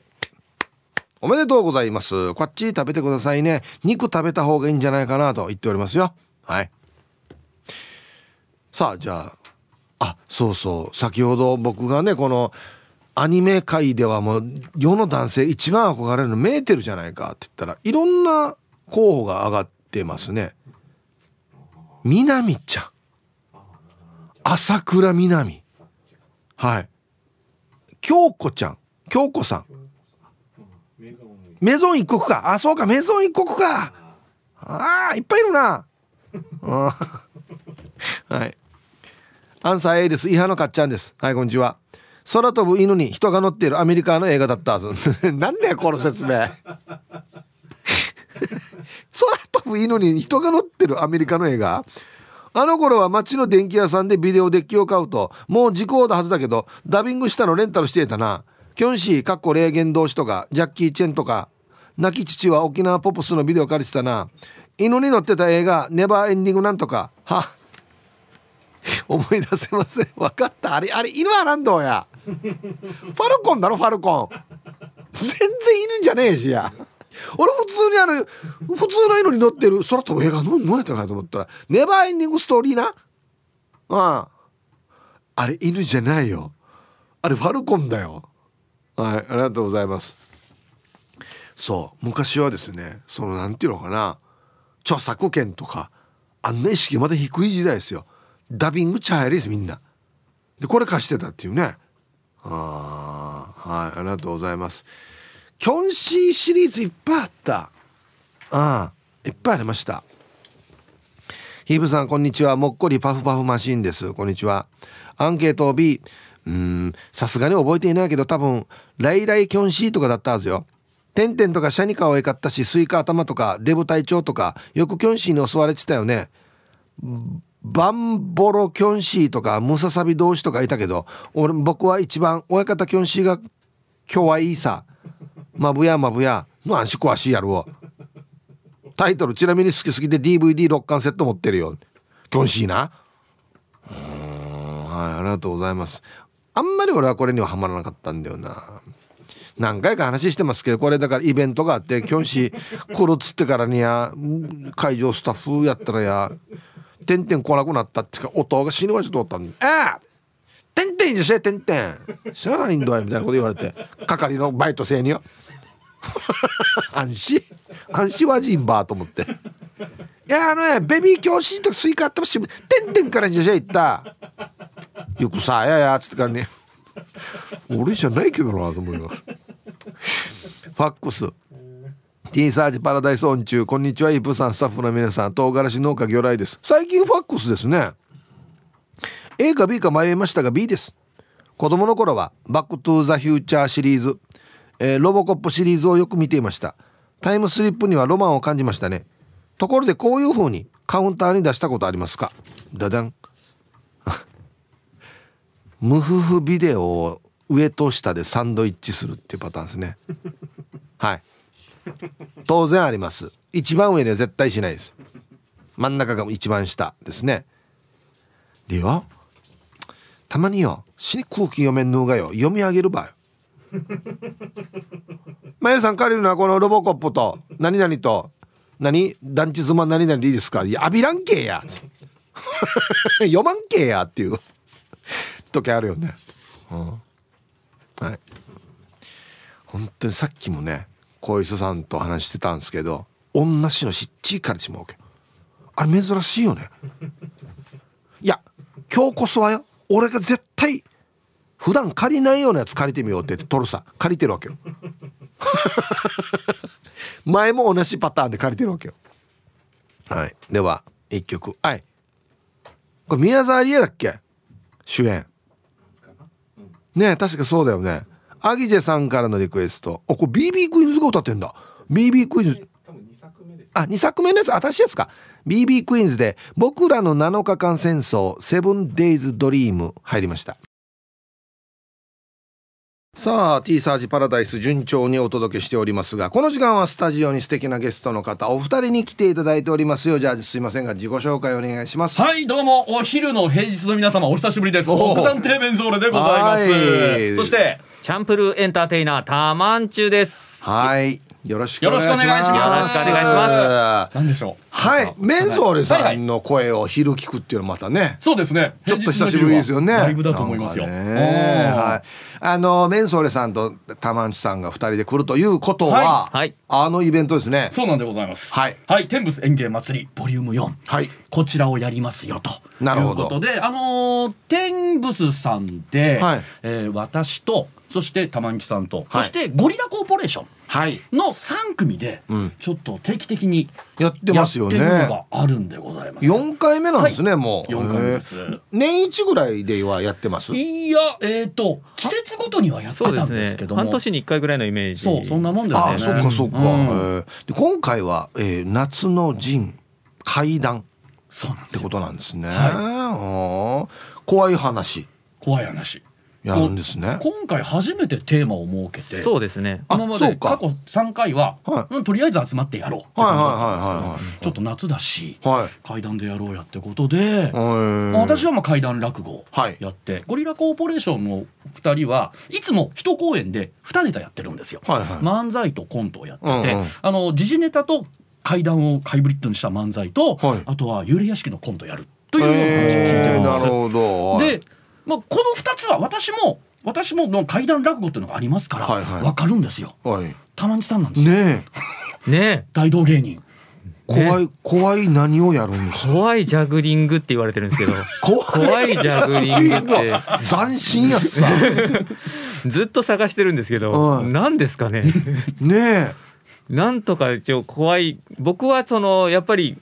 おめでとうございます。こっち食べてくださいね。肉食べた方がいいんじゃないかなと言っておりますよ。はい。さあ、じゃあ、あ、そうそう。先ほど僕がね、この、アニメ界ではもう世の男性一番憧れるのメーテルじゃないかって言ったらいろんな候補が上がってますね。みなみちゃん。朝倉みなみ。はい。京子ちゃん。京子さん。メゾン一国かあそうかメゾン一国かああいっぱいいるな はいアンサー A です。イハのかっちゃんです。はい、こんにちは。空飛ぶ犬に人が乗っているアメリカの映画だったはず。なんだよ、この説明。空飛ぶ犬に人が乗ってるアメリカの映画？あの頃は街の電気屋さんでビデオデッキを買うと、もう時効だはずだけど、ダビングしたのレンタルしていたな。キョンシー、かっこ霊言同士とか、ジャッキー・チェンとか、亡き父は沖縄ポップスのビデオ借りてたな。犬に乗ってた映画、ネバーエンディングなんとか。は 思い出せません分かったあれあれ犬は何どうやファルコンだろファルコン全然犬じゃねえしや俺普通にある普通の犬に乗ってる空飛ぶ映画何やったかなと思ったらネバーエンディングストーリーな。ああ。あれ犬じゃないよ。あれファルコンだよ。はいありがとうございます。そう昔はですねそのなんていうのかな。著作権とかあんな意識まだ低い時代ですよ。ダビングチャイですみんな。でこれ貸してたっていうね。あはいありがとうございます。キョンシーシリーズいっぱいあった。ああいっぱいありました。ヒーブさんこんにちは。もっこりパフパフマシーンです。こんにちは。アンケート B うんさすがに覚えていないけど多分ライライキョンシーとかだったはずよ。テンテンとかシャニカを描ったしスイカ頭とかデブ隊長とかよくキョンシーに襲われてたよね。バンボロキョンシーとかムササビ同士とかいたけど俺僕は一番親方キョンシーが今日はいいさ。まぶやまぶやの安心詳しいやるわタイトルちなみに好きすぎて DVD6 巻セット持ってるよ。キョンシーな。うんはいありがとうございます。あんまり俺はこれにはハマらなかったんだよな。何回か話してますけどこれだからイベントがあってキョンシー来るっつってからにや会場スタッフやったらやてんてん来なくなったってか音が死ぬわちょっとおったんで「ああてんてんじゃしえてんてん知らないんだよ」みたいなこと言われて係のバイト生によ。安心。安心はジンバーと思って。いやあのねベビー教師とかスイカあってもしてんてんからじゃしえ行った。よくさ「やや」っつってからね。俺じゃないけどなと思います。ファックス。T サージパラダイスオン中。こんにちはイプさんスタッフの皆さん。唐辛子農家魚雷です。最近ファックスですね。A か B か迷いましたが B です。子供の頃はバックトゥーザフューチャーシリーズ、えー、ロボコップシリーズをよく見ていました。タイムスリップにはロマンを感じましたね。ところでこういう風にカウンターに出したことありますか？ダダン。ムフフビデオを上と下でサンドイッチするっていうパターンですね。はい。当然あります。一番上には絶対しないです。真ん中が一番下ですね。でよ。たまによ。死に空気読めんのがよ。読み上げるばよ まゆさん借りるのはこのロボコップと何々と何団地妻何々でいいですか？いや浴びらんけや。読まんけやっていう。時あるよね、うん、はい。本当にさっきもね小磯さんと話してたんですけど女しのしっちいからちまうけあれ珍しいよね。いや今日こそはよ。俺が絶対普段借りないようなやつ借りてみようって言って取るさ。借りてるわけよ。前も同じパターンで借りてるわけよ。はい。では一曲。はい。これ宮沢りえだっけ？主演。ね確かそうだよね。アギジェさんからのリクエスト。お、これ BB クイーンズが歌ってんだ。BB クイーンズ。あ、2作目のやつ、新しいやつか。BB クイーンズで、僕らの7日間戦争、セブンデイズドリーム入りました。さあ T サージパラダイス順調にお届けしておりますがこの時間はスタジオに素敵なゲストの方お二人に来ていただいておりますよ。じゃあすいませんが自己紹介お願いします。はいどうもお昼の平日の皆様お久しぶりです。国産低麺ゾーレでございます。そしてチャンプルーエンターテイナータマンチュです。はいよろしくお願いします。よろしくお願いします。なんでしょう？はい、メンソーレさんの声を昼聞くっていうのまたね。そうですね。ちょっと久しぶりですよね。ライブだと思いますよ。はい。あのメンソーレさんとタマンチさんが二人で来るということは、はい、あのイベントですね。そうなんでございます。はい。はい、天仏園芸祭りボリューム四。はい。こちらをやりますよと。なるほど。いうことで、あの天仏さんで、はい、えー、私とそして玉木さんと、はい、そしてゴリラコーポレーションはい。の3組でうん。ちょっと定期的にやってやますよね。があるんでございます。4回目なんですね、もう。4回目です。年一ぐらいではやってます？いやえっ、と季節ごとにはやってたんですけども、半年に1回ぐらいのイメージ。そうそんなもんですあね。そっかそっか、うん。えー。で今回は、えー夏の陣怪談っそうなんですよ。てことなんですね、はい。あー。怖い話。怖い話。やるんですね。今回初めてテーマを設けて、そうですね。あ今まそうか。で過去3回は、はい。うんとりあえず集まってやろうちょっと夏だしはい。階段でやろうやってことで、私はまあ階段落語はい。やって、ゴリラコーポレーションの2人はいつも一公演で2ネタやってるんですよ。はいはい。漫才とコントをやってて、うんうん。あの時事ネタと怪談をハイブリッドにした漫才と、はい。あとは幽霊屋敷のコントやるというような話を聞いてるんです。で、まあ、この2つは私も私もの怪談落語っていうのがありますから、はいはい。分かるんですよ。はい。玉地さんなんですよ、ねえ。ね大道芸人。怖い怖い何をやるんですか？怖いジャグリングって言われてるんですけど。怖いジャグリング。って。斬新やっさ。ずっと探してるんですけどうん何ですかね。ね なんとか一応怖い僕はそのやっぱり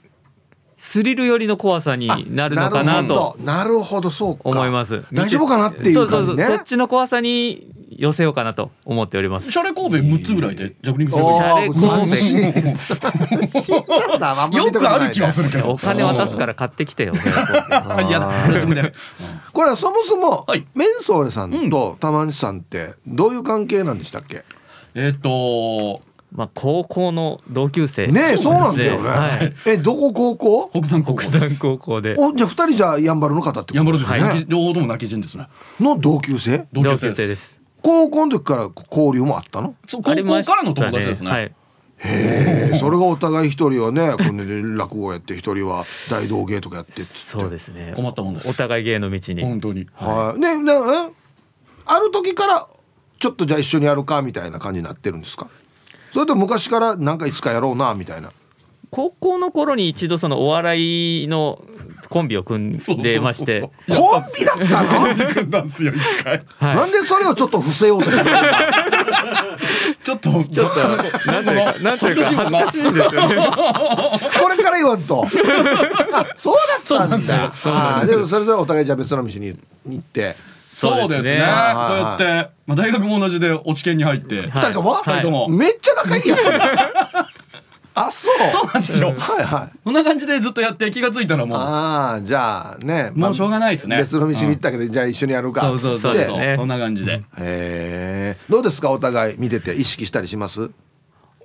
スリル寄りの怖さにえなるのかなとなるほどそうか。思います。大丈夫かなっていうそうそうそう。そっちの怖さに寄せようかなと思っております。シャレ神戸6つぐらいでジャグリングシャレ神戸。よくある気はするけど。お金渡すから買ってきてよ あいね これはそもそも、はい。メンソーレさんと玉西さんってどういう関係なんでしたっけ、えっとまあ高校の同級生ねえそうなんだよね、はい。えどこ高校？北山高校。国産高校で。おじゃあ二人じゃあやんばるの方ってこと？ですね、はい。両方とも泣き人ですね。の同級生？同同級生で級生です。す高校の時から交流もあったの？そう高校からの友達ですね。はい。へえそれがお互い一人はねこれで落語やって一人は大道芸とかやってって。そうですね。困ったもんです。お互い芸の道に。本当に。はい。ねねえ？ある時からちょっとじゃあ一緒にやるかみたいな感じになってるんですか？それとも昔からなんかいつかやろうなみたいな。高校の頃に一度そのお笑いのコンビを組んでまして。コンビだったの？組んだんですよ一回はい。なんでそれをちょっと伏せようとするの ちょっとちょっとなんていうかなんていうか恥ずかしいんですよ。ねこれから言わんと。あそうだったんだ。でもそれぞれお互いじゃあ別の道に行ってそうですね。そうはいやって、まあ、大学も同じで落ち研に入って、はい。二人とも？二人とも、めっちゃ仲いいやつ あそう。そうなんですよ。はいはい。こんな感じでずっとやって気がついたらもう。ああじゃあねもうしょうがないですね。別の道に行ったけど、じゃあ一緒にやるかそうそうそうそんな感じで、へえどうですか？お互い見てて意識したりします？どうです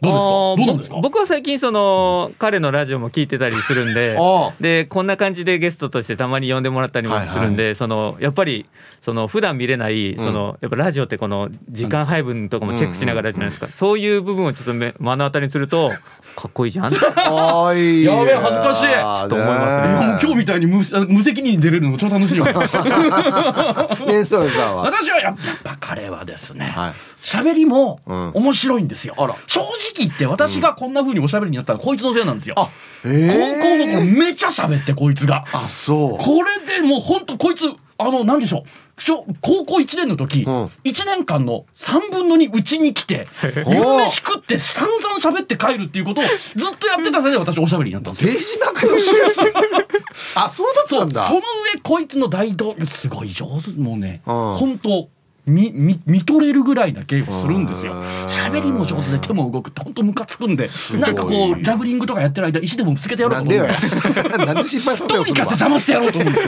か？あーどうなんですか？ぼ僕は最近その彼のラジオも聞いてたりするんであでこんな感じでゲストとしてたまに呼んでもらったりもするんで、そのやっぱりその普段見れないその、やっぱラジオってこの時間配分とかもチェックしながらじゃないですか、そういう部分をちょっと目目の当たりにするとかっこいいじゃん。おいやべえ恥ずかしい。ちょっと思いますね。もう今日みたいに無無責任に出れるのも超楽しいわ。ねそ私はやっぱ彼はですねはい。喋りもうん。面白いんですよ、あら正直言って私がこんな風におしゃべりになったらこいつのせいなんですよ、あ高校えの頃めちゃ喋ってこいつが。あそう。これでもう本当こいつあの何でしょう？小高校1年の時、うん。1年間の3分の2うちに来て お夕飯食って散々喋って帰るっていうことをずっとやってたせいで私おしゃべりになったんですよ。デジ仲良しやし。あそうだったんだ。その上こいつの大道すごい上手。もうね、うん。本当見見見とれるぐらいな芸をするんですよ。うん喋りも上手で手も動くって本当ムカつくんでなんかこうジャブリングとかやってる間石でもぶつけてやろうと思うんでなんで失敗させようとにかして邪魔してやろうと思うんで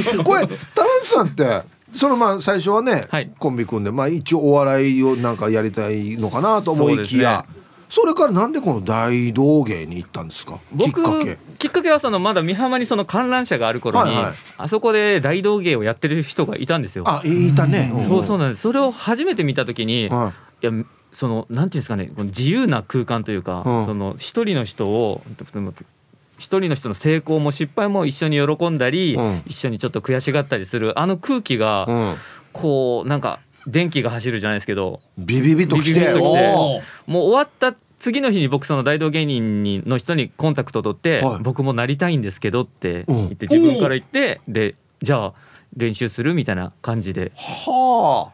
すよ。これ田内さんってそのまあ最初はね、はい。コンビ組んでまあ一応お笑いをなんかやりたいのかなと思いきやそ,、れからなんでこの大道芸に行ったんですか？きっ僕かけ。きっかけはそのまだ美浜にその観覧車がある頃に、はいはい。あそこで大道芸をやってる人がいたんですよ。あいたね、そうそううなんです。それを初めて見た時に、い。はやそのなんていうんですかね自由な空間というか、うん。その一人の人を一人の人の成功も失敗も一緒に喜んだり、うん。一緒にちょっと悔しがったりするあの空気が、こうなんか電気が走るじゃないですけどビビビときて。ビビビときてもう終わった次の日に僕その大道芸人にの人にコンタクト取って、はい。僕もなりたいんですけどってうん。言って自分から言ってでじゃあ練習するみたいな感じで。は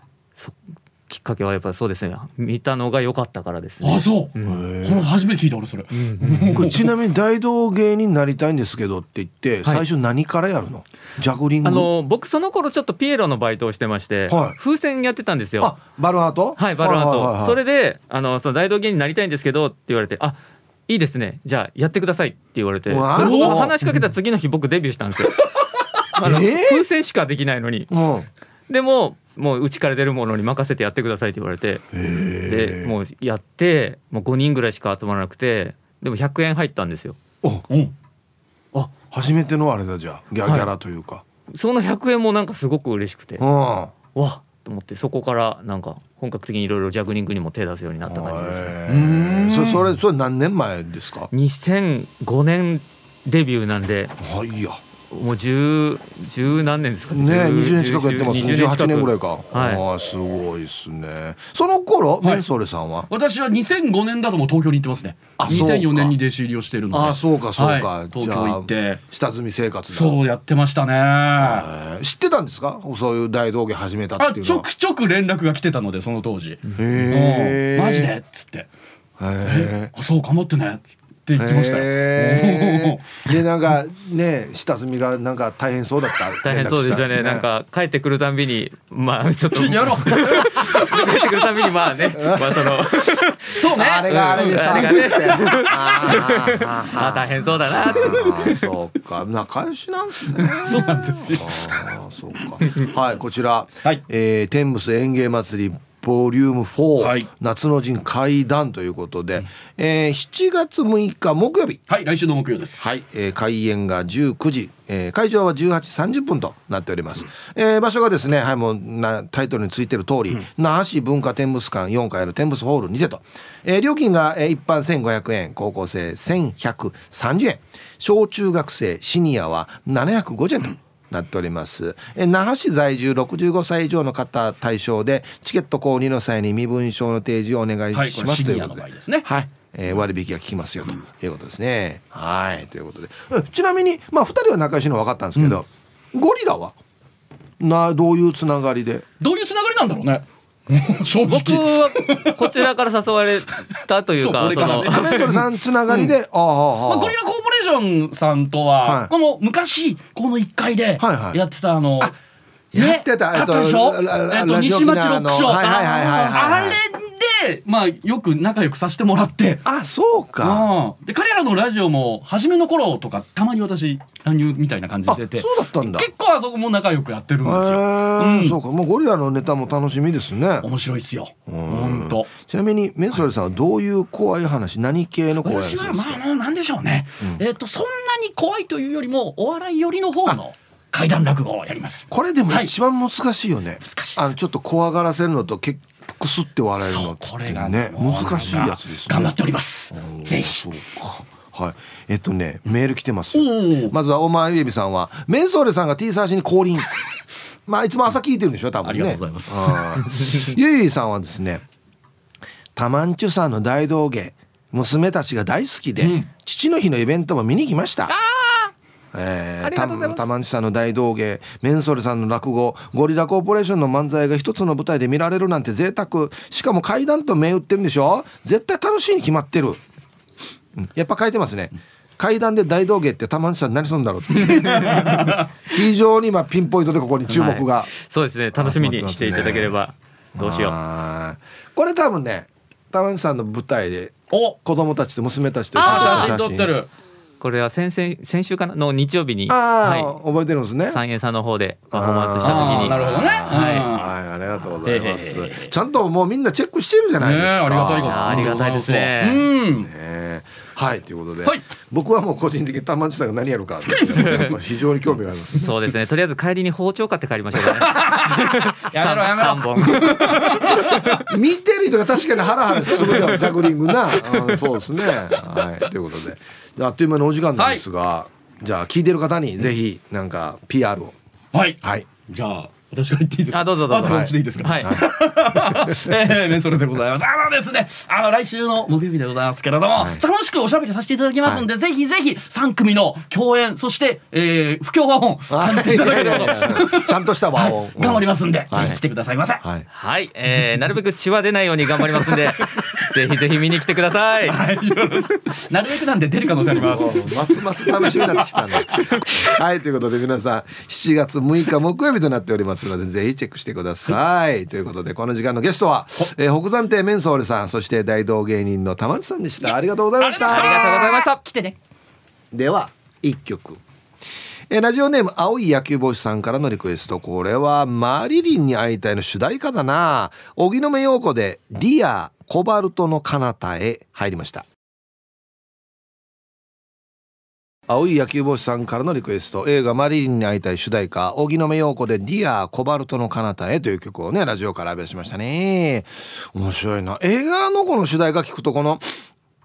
きっかけはやっぱりそうですね。見たのが良かったからですね。あそう、うん、これ初めて聞いた俺それ、これちなみに大道芸になりたいんですけどって言って最初何からやるの、ジャグリング？あの僕その頃ちょっとピエロのバイトをしてまして、はい、風船やってたんですよ。あバルーンアート？はいバルーンアート、それであのその大道芸になりたいんですけどって言われてあいいですね。じゃあやってくださいって言われて話しかけた次の日僕デビューしたんですよ。あの、えー、風船しかできないのに、うん、でももううちから出るものに任せてやってくださいって言われてでもうやってもう5人ぐらいしか集まらなくてでも100円入ったんですよ。おうんあ初めてのあれだじゃギャギャラというか、はい、その100円もなんかすごく嬉しくて、うん、わと思ってそこからなんか本格的にいろいろジャグリングにも手出すようになった感じですね。それそれ何年前ですか？2005年デビューなんで。はいや。もう十十何年ですかね。ね、二十年近くやってます。二十八年ぐらいか。はい。すごいですね。その頃、メンソーレさんは？私は二千五年だとも東京に行ってますね。二千四年に弟子入りをしてるので。あ、そうか、そうか。東京行って。下積み生活。そうやってましたね。知ってたんですか？そういう大道芸始めたっていうちょくちょく連絡が来てたので、その当時。へえ。マジでっつって。へえ。あ、そう頑張ってね。って言ってましたよ。でなんかね下積みがなんか大変そうだった。大変そうですよね、ね、なんか帰ってくるたびにまあちょっと。やろう。帰ってくるたびにまあね。まあその。そうね。あれがあれでさ、うん、あれがね。あ大変そうだな。あそうか。仲良しなんですね。そうなんですよ。あそうか。はいこちら、はい、えー、天仏園芸祭りボリューム4、はい、夏の陣会談ということで、えー、7月6日木曜日。はい来週の木曜です。はい、えー、開演が19時、えー、会場は18時30分となっております、うん、えー、場所がですねはいもうなタイトルについてる通り、うん、那覇市文化展物館4階の展物ホールにてと、えー、料金が、えー、一般1500円高校生1130円。小中学生シニアは750円と、うんなっております。え那覇市在住65歳以上の方対象でチケット購入の際に身分証の提示をお願いします、はい、ということで。ね、はい。えー、割引が効きますよということですね、うん、はい。ということで。ちなみにまあ2人は仲良しの分かったんですけど、うん、ゴリラは？などういうつながりで？どういうつながりなんだろうね僕はこちらから誘われたというか、その、ね、さんつながりで、うん、ああ、まあ、ゴリラコーポレーションさんとは、はい、この昔この1階でやってたあの、はいはいやってた、えっと、えっと、西町ロックショー。あれで、まあ、よく仲良くさせてもらって。あ、そうか。で、彼らのラジオも、初めの頃とか、たまに私、乱入みたいな感じで出て。そうだったんだ。結構あそこも仲良くやってるんですよ。うん、そうか。もうゴリラのネタも楽しみですね。面白いですよ。本当。ちなみに、メンソレさんはどういう怖い話、何系の怖い話ですか？私は、まあ、なんでしょうね。えっと、そんなに怖いというよりも、お笑い寄りの方の。怪談落語をやりますこれでも一番難しいよね、はい、あのちょっと怖がらせるのと結くすって笑えるのってこれがね難しいやつですね。頑張っております。ぜひ。はい。えっとねメール来てます。まずはお前ゆえびさんはメンソーレさんが T サージに降臨。まあいつも朝聞いてるんでしょ多分ね。ありがとうございます。ゆえびさんはですねタマンチュさんの大道芸娘たちが大好きで、うん、父の日のイベントも見に来ましたえー、たまんちさんの大道芸メンソルさんの落語ゴリラコーポレーションの漫才が一つの舞台で見られるなんて贅沢。しかも階段と銘打ってるんでしょ？絶対楽しいに決まってる、うん、やっぱ書いてますね。階段で大道芸って玉んさん何するんだろう。非常に今ピンポイントでここに注目が、はい、そうですね。楽しみにしていただければどうしよう。これ多分ね玉んさんの舞台で子供たちと娘たちと写真撮ってるこれは先々先週かな？の日曜日に、はい、覚えてるんですね。三円さんの方でパフォーマンスした時に。なるほどね。はい、はい、ありがとうございます。ちゃんともうみんなチェックしてるじゃないですか。ありがたいありがたいですね。うん。ねはいということで、はい、僕はもう個人的にたまんちさんが何やるか 非常に興味があります。そうですね。とりあえず帰りに包丁買って帰りましょうかね。やめろやめろ。本見てる人が確かにハラハラするよジャグリングな、うん、そうですね。はいということであっという間のお時間なんですが、はい、じゃあ聞いてる方にぜひなんか PR をはい、はい、じゃあ私が言っていいですか？あどうぞどうぞ。あ、でいいですか？はい。えー、メンソレでございます。あのですね、あの来週の木曜日でございますけれども、楽しくおしゃべりさせていただきますんで、ぜひぜひ三組の共演、そして、えー、不協和音、感じていただければと。ちゃんとした和音。頑張りますんで、ぜひ来てくださいませ。はい。はい、えー、なるべく血は出ないように頑張りますんで、ぜひぜひ見に来てください。はい、なるべくなんで出る可能性あります。ますます楽しみになってきたね。はい、ということで皆さん、7月6日木曜日となっておりますので、ぜひチェックしてください。ということで、この時間のゲストは、えー、北山亭メンソールさん、そして大道芸人の玉内さんでした。ありがとうございました。ありがとうございました。来てね。では、一曲。えラジオネーム青い野球帽子さんからのリクエストこれはマリリンに会いたいの主題歌だな荻野目洋子で「ディアコバルトの彼方へ」入りました。青い野球帽子さんからのリクエスト。映画「マリリンに会いたい」主題歌。荻野目洋子で「ディアコバルトの彼方へ」という曲をねラジオから発表しましたね。面白いな。映画のこの主題歌聞くとこの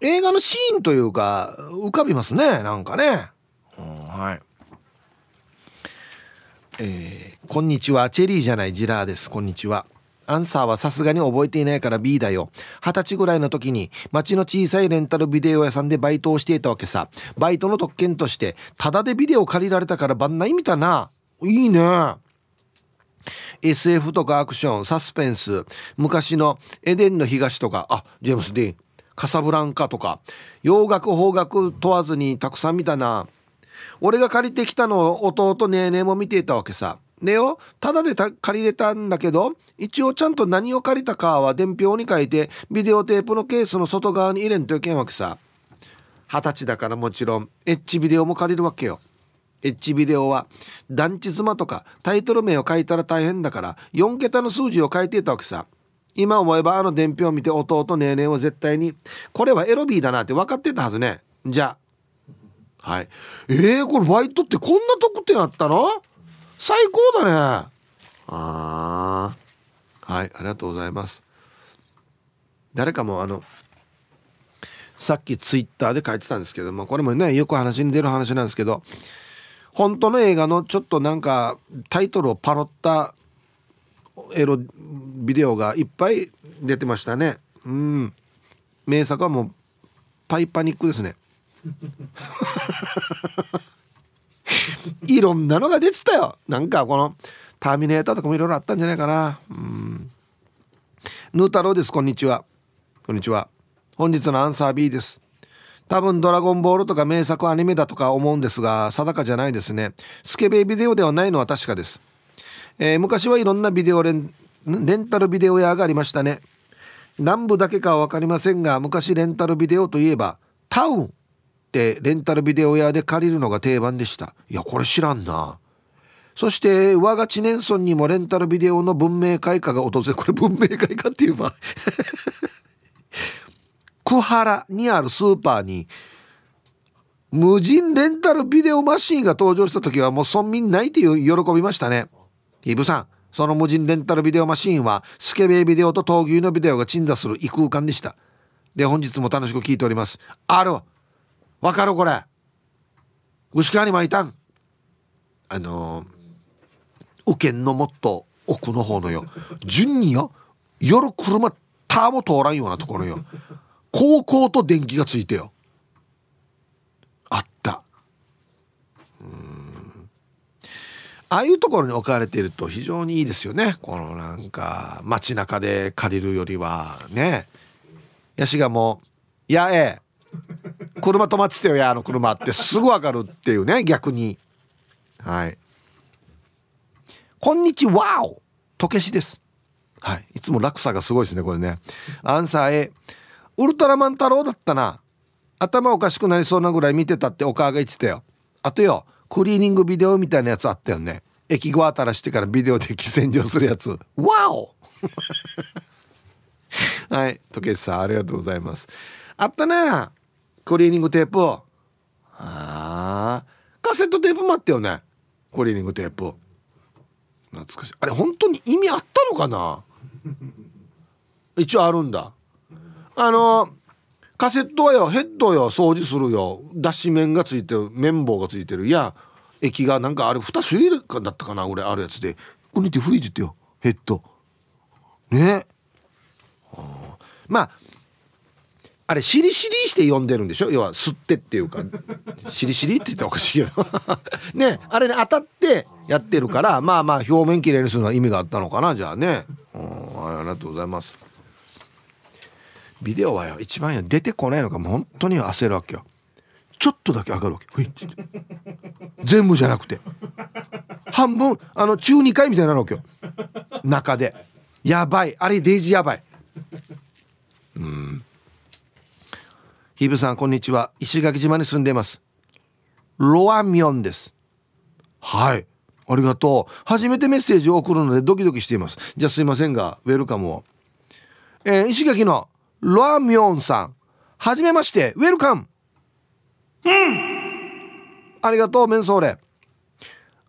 映画のシーンというか浮かびますね。なんかね、うん、はい。えー、こんにちは。チェリーじゃないジラーです。こんにちは。アンサーはさすがに覚えていないから B だよ。二十歳ぐらいの時に町の小さいレンタルビデオ屋さんでバイトをしていたわけさ。バイトの特権としてタダでビデオ借りられたから番内見たな。いいね。SF とかアクションサスペンス昔のエデンの東とか。あジェームス・ディーン。カサブランカとか。洋楽邦楽問わずにたくさん見たな。俺が借りてきたのを弟ねえねえも見ていたわけさ。ねよ、ただで借りれたんだけど、一応ちゃんと何を借りたかは伝票に書いて、ビデオテープのケースの外側に入れんといけんわけさ。二十歳だからもちろん、エッチビデオも借りるわけよ。エッチビデオは、団地妻とかタイトル名を書いたら大変だから、4桁の数字を書いていたわけさ。今思えばあの伝票を見て弟ねえねえは絶対に、これはエロビーだなって分かってたはずね。じゃあ、はい。えー、これバイトってこんな得点あったの？最高だね。ああ。はい、ありがとうございます。誰かもあの、さっきツイッターで書いてたんですけども、これもね、よく話に出る話なんですけど、本当の映画のちょっとなんかタイトルをパロったエロビデオがいっぱい出てましたね。うん。名作はもうパイパニックですね。いろんなのが出てたよ。なんかこのターミネーターとかもいろいろあったんじゃないかな。うん。ヌー太郎です。こんにちは。こんにちは。本日のアンサー B です。多分ドラゴンボールとか名作アニメだとか思うんですが定かじゃないですね。スケベビデオではないのは確かです、えー、昔はいろんなビデオレンレンタルビデオ屋がありましたね。南部だけかは分かりませんが昔レンタルビデオといえばタウン。ってレンタルビデオ屋で借りるのが定番でした。いやこれ知らんな。そして我が知念村にもレンタルビデオの文明開花が訪れこれ文明開花っていうば 久原にあるスーパーに無人レンタルビデオマシーンが登場した時はもう村民泣いっていう喜びましたね。イブさんその無人レンタルビデオマシーンはスケベイビデオと闘牛のビデオが鎮座する異空間でした。で本日も楽しく聞いております。あるわ。わかるこれ。牛川に巻いたん。あのー、右のもっと奥の方のよ。順によ夜車ターも通らんようなところよ。高校と電気がついてよ。あった。うん。ああいうところに置かれていると非常にいいですよね。このなんか街中で借りるよりはね。やしがもう「やえ。車止まってたよやあの車って。すぐ分かるっていうね 逆に。はい。こんにちはおとけしです。はい。いつも落差がすごいですねこれね。アンサー A ウルトラマン太郎だったな。頭おかしくなりそうなぐらい見てたってお母が言ってたよ。あとよクリーニングビデオみたいなやつあったよね。駅後あたらしてからビデオで洗浄するやつ。わお はい。時計さんありがとうございます。あったなクリーニングテープああカセットテープもあったよね。クリーニングテープ懐かしい。あれ本当に意味あったのかな？一応あるんだ。あのカセットはよヘッドよ掃除するよ。脱脂面がついてる綿棒がついてる。いや液がなんかあれ2種類だったかな俺あるやつで。こにいて吹いててよヘッド。ね。まああれしりしりして呼んでるんでしょ？要は吸ってっていうか。しりしりって言ったらおかしいけど。ねあれね当たってやってるからまあまあ表面きれいにするのは意味があったのかなじゃあね。うんありがとうございます。ビデオはよ一番よ出てこないのかもう本当に焦るわけよ。ちょっとだけ上がるわけ。ふいって。全部じゃなくて。半分あの中2回みたいなのわけよ。中で。やばい。あれデイジーやばい。うん。ヒブさんこんにちは。石垣島に住んでいます。ロアミョンです。はい。ありがとう。初めてメッセージを送るのでドキドキしています。じゃあすいませんがウェルカムを。えー、石垣のロアミョンさん。はじめましてウェルカム。ありがとうメンソーレ。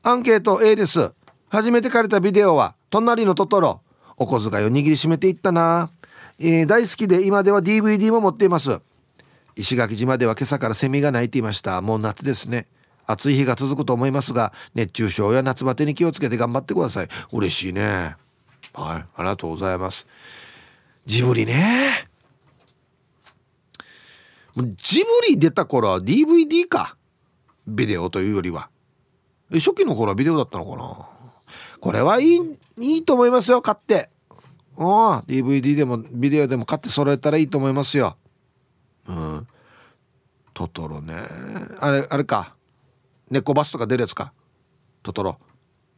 アンケート A です。初めて借りたビデオは隣のトトロ。お小遣いを握りしめていったな、えー、大好きで今では DVD も持っています石垣島では今朝からセミが鳴いていました。もう夏ですね。暑い日が続くと思いますが熱中症や夏バテに気をつけて頑張ってください。嬉しいね。はいありがとうございます。ジブリね。ジブリ出た頃は DVD か。ビデオというよりは。初期の頃はビデオだったのかな。これはいいいいと思いますよ買って。うん DVD でもビデオでも買って揃えたらいいと思いますよ。うん。トトロね。あれあれか。猫バスとか出るやつか。トトロ。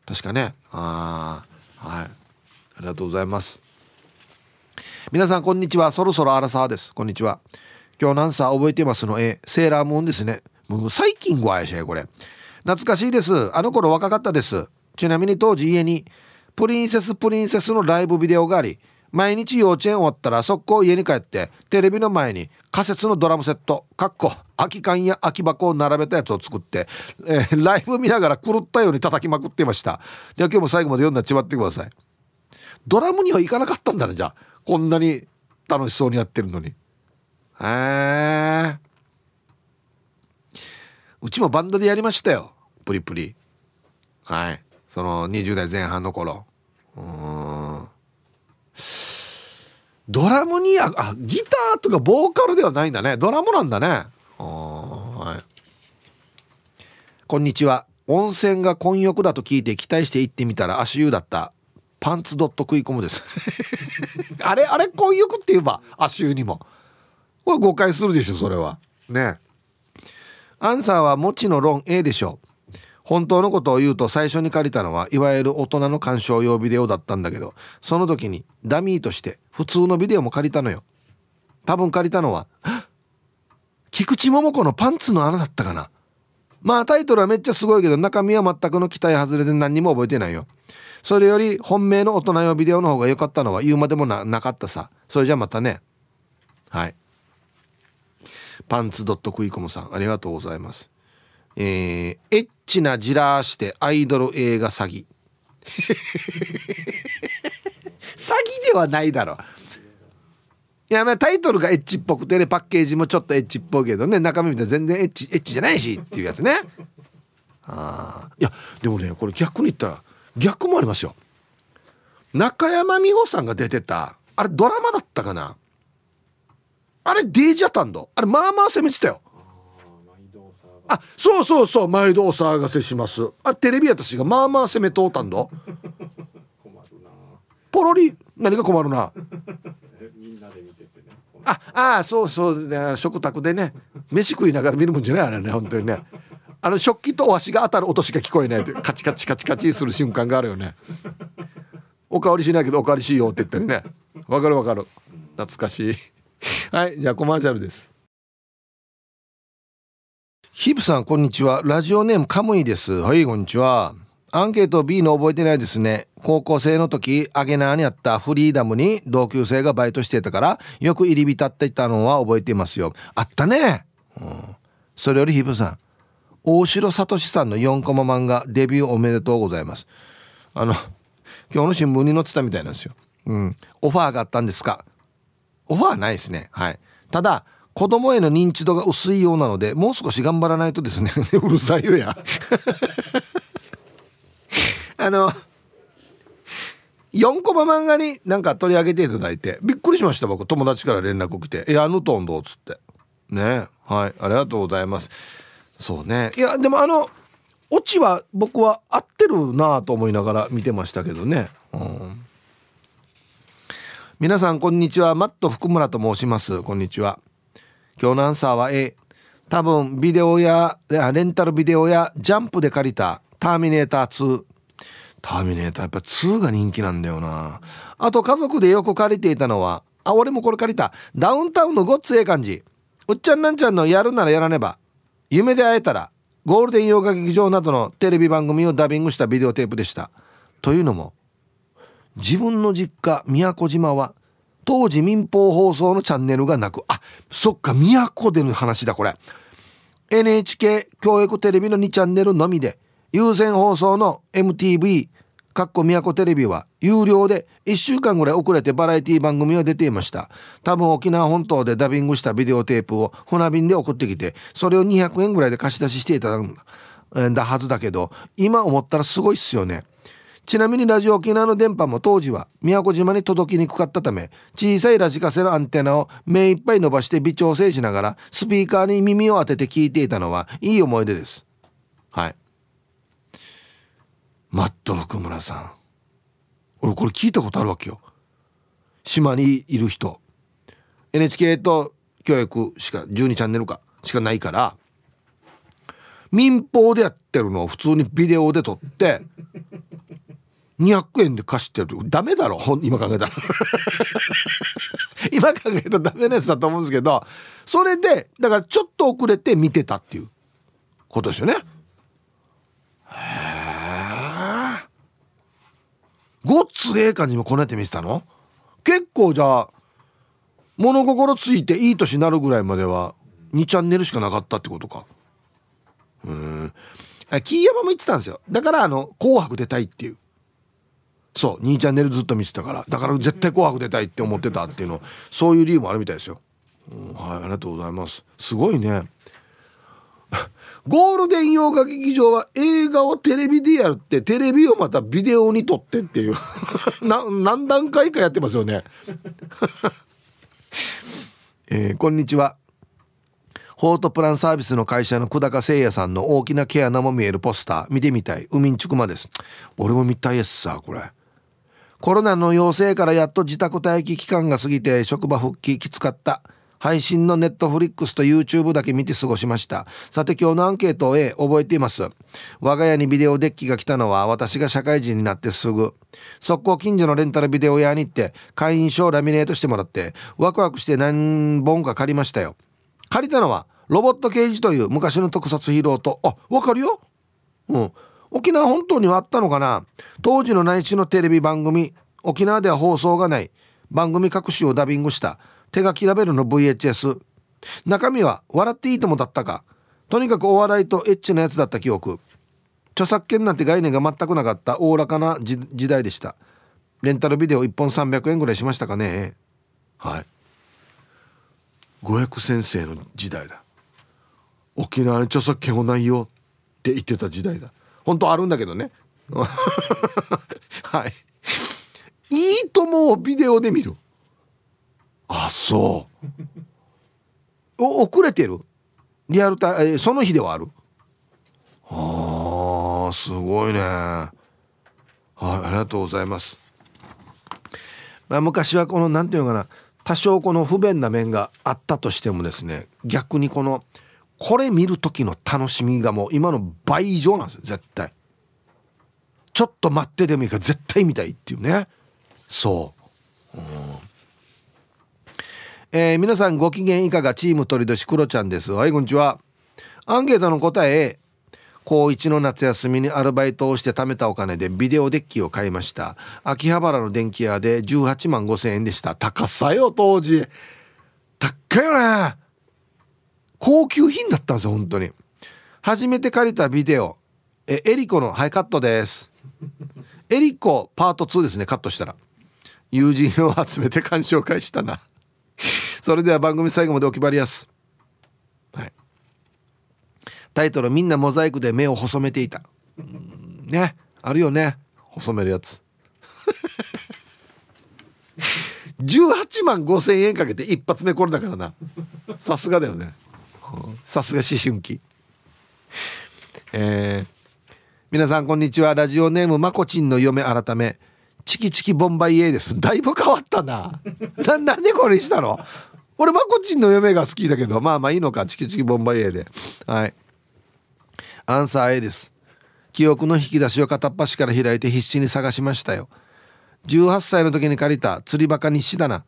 確かね。ああはい。ありがとうございます。皆さんこんにちは。そろそろアラサーです。こんにちは。今日何さ覚えてますの？えセーラームーンですね。もう最近ご愛しこれ。懐かしいです。あの頃若かったです。ちなみに当時家にプリンセスプリンセスのライブビデオがあり毎日幼稚園終わったら速攻家に帰ってテレビの前に仮設のドラムセットかっこ空き缶や空き箱を並べたやつを作って、えー、ライブ見ながら狂ったように叩きまくってました。じゃあ今日も最後まで読んだらちまってください。ドラムには行かなかったんだねじゃあ。こんなに楽しそうにやってるのに。へえうちもバンドでやりましたよ。プリプリ。はい。その20代前半の頃うんドラムにああギターとかボーカルではないんだね。ドラムなんだね。はい。こんにちは。温泉が混浴だと聞いて期待して行ってみたら足湯だった。パンツドット食い込むです。あれあれ混浴って言えば足湯にも。これ誤解するでしょそれは。ね。アンサーはもちの論 A でしょう。本当のことを言うと最初に借りたのはいわゆる大人の鑑賞用ビデオだったんだけどその時にダミーとして普通のビデオも借りたのよ。多分借りたのは菊池桃子のパンツの穴だったかな？まあタイトルはめっちゃすごいけど中身は全くの期待外れで何にも覚えてないよ。それより本命の大人用ビデオの方が良かったのは言うまでもなかったさ。それじゃまたね。はい。パンツドット食い込むさんありがとうございます。えー、エッチなじらしてアイドル映画詐欺。詐欺ではないだろ。いやまあタイトルがエッチっぽくてねパッケージもちょっとエッチっぽいけどね中身見たら全然エッチエッチじゃないしっていうやつね。ああいやでもねこれ逆に言ったら逆もありますよ。中山美穂さんが出てたあれドラマだったかな。あれデイジャタンド。あれまあまあ攻めてたよ。あそうそうそう毎度お騒がせします。あテレビ私がまあまあ攻めとうたんど。ポロリ何が困るな？ああそうそうね食卓でね飯食いながら見るもんじゃないあれね本当にね。あの食器とお箸が当たる音しか聞こえないとカチカチカチカチする瞬間があるよね。おかわりしないけどおかわりしいよって言ったりね。わかるわかる。懐かしい。はいじゃあコマーシャルですヒープさんこんにちは。ラジオネームカムイです。はいこんにちは。アンケート B の覚えてないですね。高校生の時アゲナーにあったフリーダムに同級生がバイトしてたからよく入り浸っていたのは覚えていますよ。あったね、うん、それよりヒープさん大城聡さんの4コマ漫画デビューおめでとうございます。あの今日の新聞に載ってたみたいなんですよ。うん。オファーがあったんですか？オファーないですね。はい。ただ子供への認知度が薄いようなのでもう少し頑張らないとですね うるさいよや。あの4コマ漫画になんか取り上げていただいてびっくりしました僕。友達から連絡来て「えあのトンどう?」っつって。ね。はい。ありがとうございます。そうね。いやでもあのオチは僕は合ってるなと思いながら見てましたけどね、うん、皆さんこんにちは。マット福村と申します。こんにちは。今日のアンサーは A 多分ビデオやレンタルビデオやジャンプで借りたターミネーター2ターミネーターやっぱ2が人気なんだよな。あと家族でよく借りていたのはあ俺もこれ借りた。ダウンタウンのごっつええ感じ。うっちゃんなんちゃんのやるならやらねば。夢で会えたらゴールデン洋画劇場などのテレビ番組をダビングしたビデオテープでした。というのも自分の実家宮古島は当時民放放送のチャンネルがなく。あそっか宮古での話だこれ。NHK 教育テレビの2チャンネルのみで有線放送の MTV かっこ都テレビは有料で1週間ぐらい遅れてバラエティ番組は出ていました。多分沖縄本島でダビングしたビデオテープを船便で送ってきてそれを200円ぐらいで貸し出ししていただんだはずだけど今思ったらすごいっすよね。ちなみにラジオ沖縄の電波も当時は宮古島に届きにくかったため小さいラジカセのアンテナを目いっぱい伸ばして微調整しながらスピーカーに耳を当てて聞いていたのはいい思い出です。はい。マット福村さん。俺これ聞いたことあるわけよ。島にいる人。NHK と教育しか12チャンネルかしかないから民放でやってるのを普通にビデオで撮って200円で貸してる。ダメだろ。今考えたら。今考えたらダメなやつだと思うんですけどそれでだからちょっと遅れて見てたっていうことですよね。ごっつええ感じもこねて見せたの？結構じゃあ物心ついていい年になるぐらいまでは2チャンネルしかなかったってことか。うん。キーヤマも言ってたんですよ。だからあの「紅白」出たいっていうそう2チャンネルずっと見てたからだから絶対「紅白」出たいって思ってたっていうのそういう理由もあるみたいですよ、うん、はいありがとうございます。すごいね。ゴールデン洋画劇場は映画をテレビでやるってテレビをまたビデオに撮ってっていう。何段階かやってますよね。えー、こんにちは。フォートプランサービスの会社の久高誠也さんの大きな毛穴も見えるポスター。見てみたい。海んちくまです。俺も見たいやつさこれ。コロナの陽性からやっと自宅待機期間が過ぎて職場復帰きつかった。配信のネットフリックスと YouTube だけ見て過ごしました。さて今日のアンケートを覚えています。我が家にビデオデッキが来たのは私が社会人になってすぐ。速攻近所のレンタルビデオ屋に行って会員証をラミネートしてもらってワクワクして何本か借りましたよ。借りたのはロボット刑事という昔の特撮ヒーローとあわかるよ。うん。沖縄本島にはあったのかな？当時の内地のテレビ番組沖縄では放送がない。番組各種をダビングした。手書きラベルの VHS 中身は笑っていいともだったか。とにかくお笑いとエッチなやつだった記憶。著作権なんて概念が全くなかったおおらかな時代でした。レンタルビデオ1本300円ぐらいしましたかね。はい。五百先生の時代だ。沖縄に著作権はないよって言ってた時代だ。本当あるんだけどね。はい。いいともをビデオで見る。あそう。お遅れてる。リアルタイその日ではある。あすごいね。はいありがとうございます、まあ、昔はこの何て言うのかな。多少この不便な面があったとしてもですね逆にこのこれ見る時の楽しみがもう今の倍以上なんですよ絶対。ちょっと待ってでもいいから絶対見たいっていうね。そう、うん。えー、皆さんご機嫌いかが？チーム鳥年クロちゃんです。はいこんにちは。アンケートの答え。高1の夏休みにアルバイトをして貯めたお金でビデオデッキを買いました。秋葉原の電気屋で18万5千円でした。高さよ当時。高いよね。高級品だったんですよ本当に初めて借りたビデオえエリコのハイカットですエリコパート2ですねカットしたら友人を集めて鑑賞会したなそれでは番組最後までお決まりやす。はい。タイトルみんなモザイクで目を細めていた。ね。あるよね。細めるやつ。18万5千円かけて一発目これだからなさすがだよねさすが思春期。えー、皆さんこんにちは。ラジオネームまこちんの嫁改め。チキチキボンバイエーです。だいぶ変わったな。ななんでこれしたの？俺まこちんの嫁が好きだけど。まあまあいいのか。チキチキボンバイエーで。はい。アンサー A です。記憶の引き出しを片っ端から開いて必死に探しましたよ。18歳の時に借りた。釣りバカ日誌だな。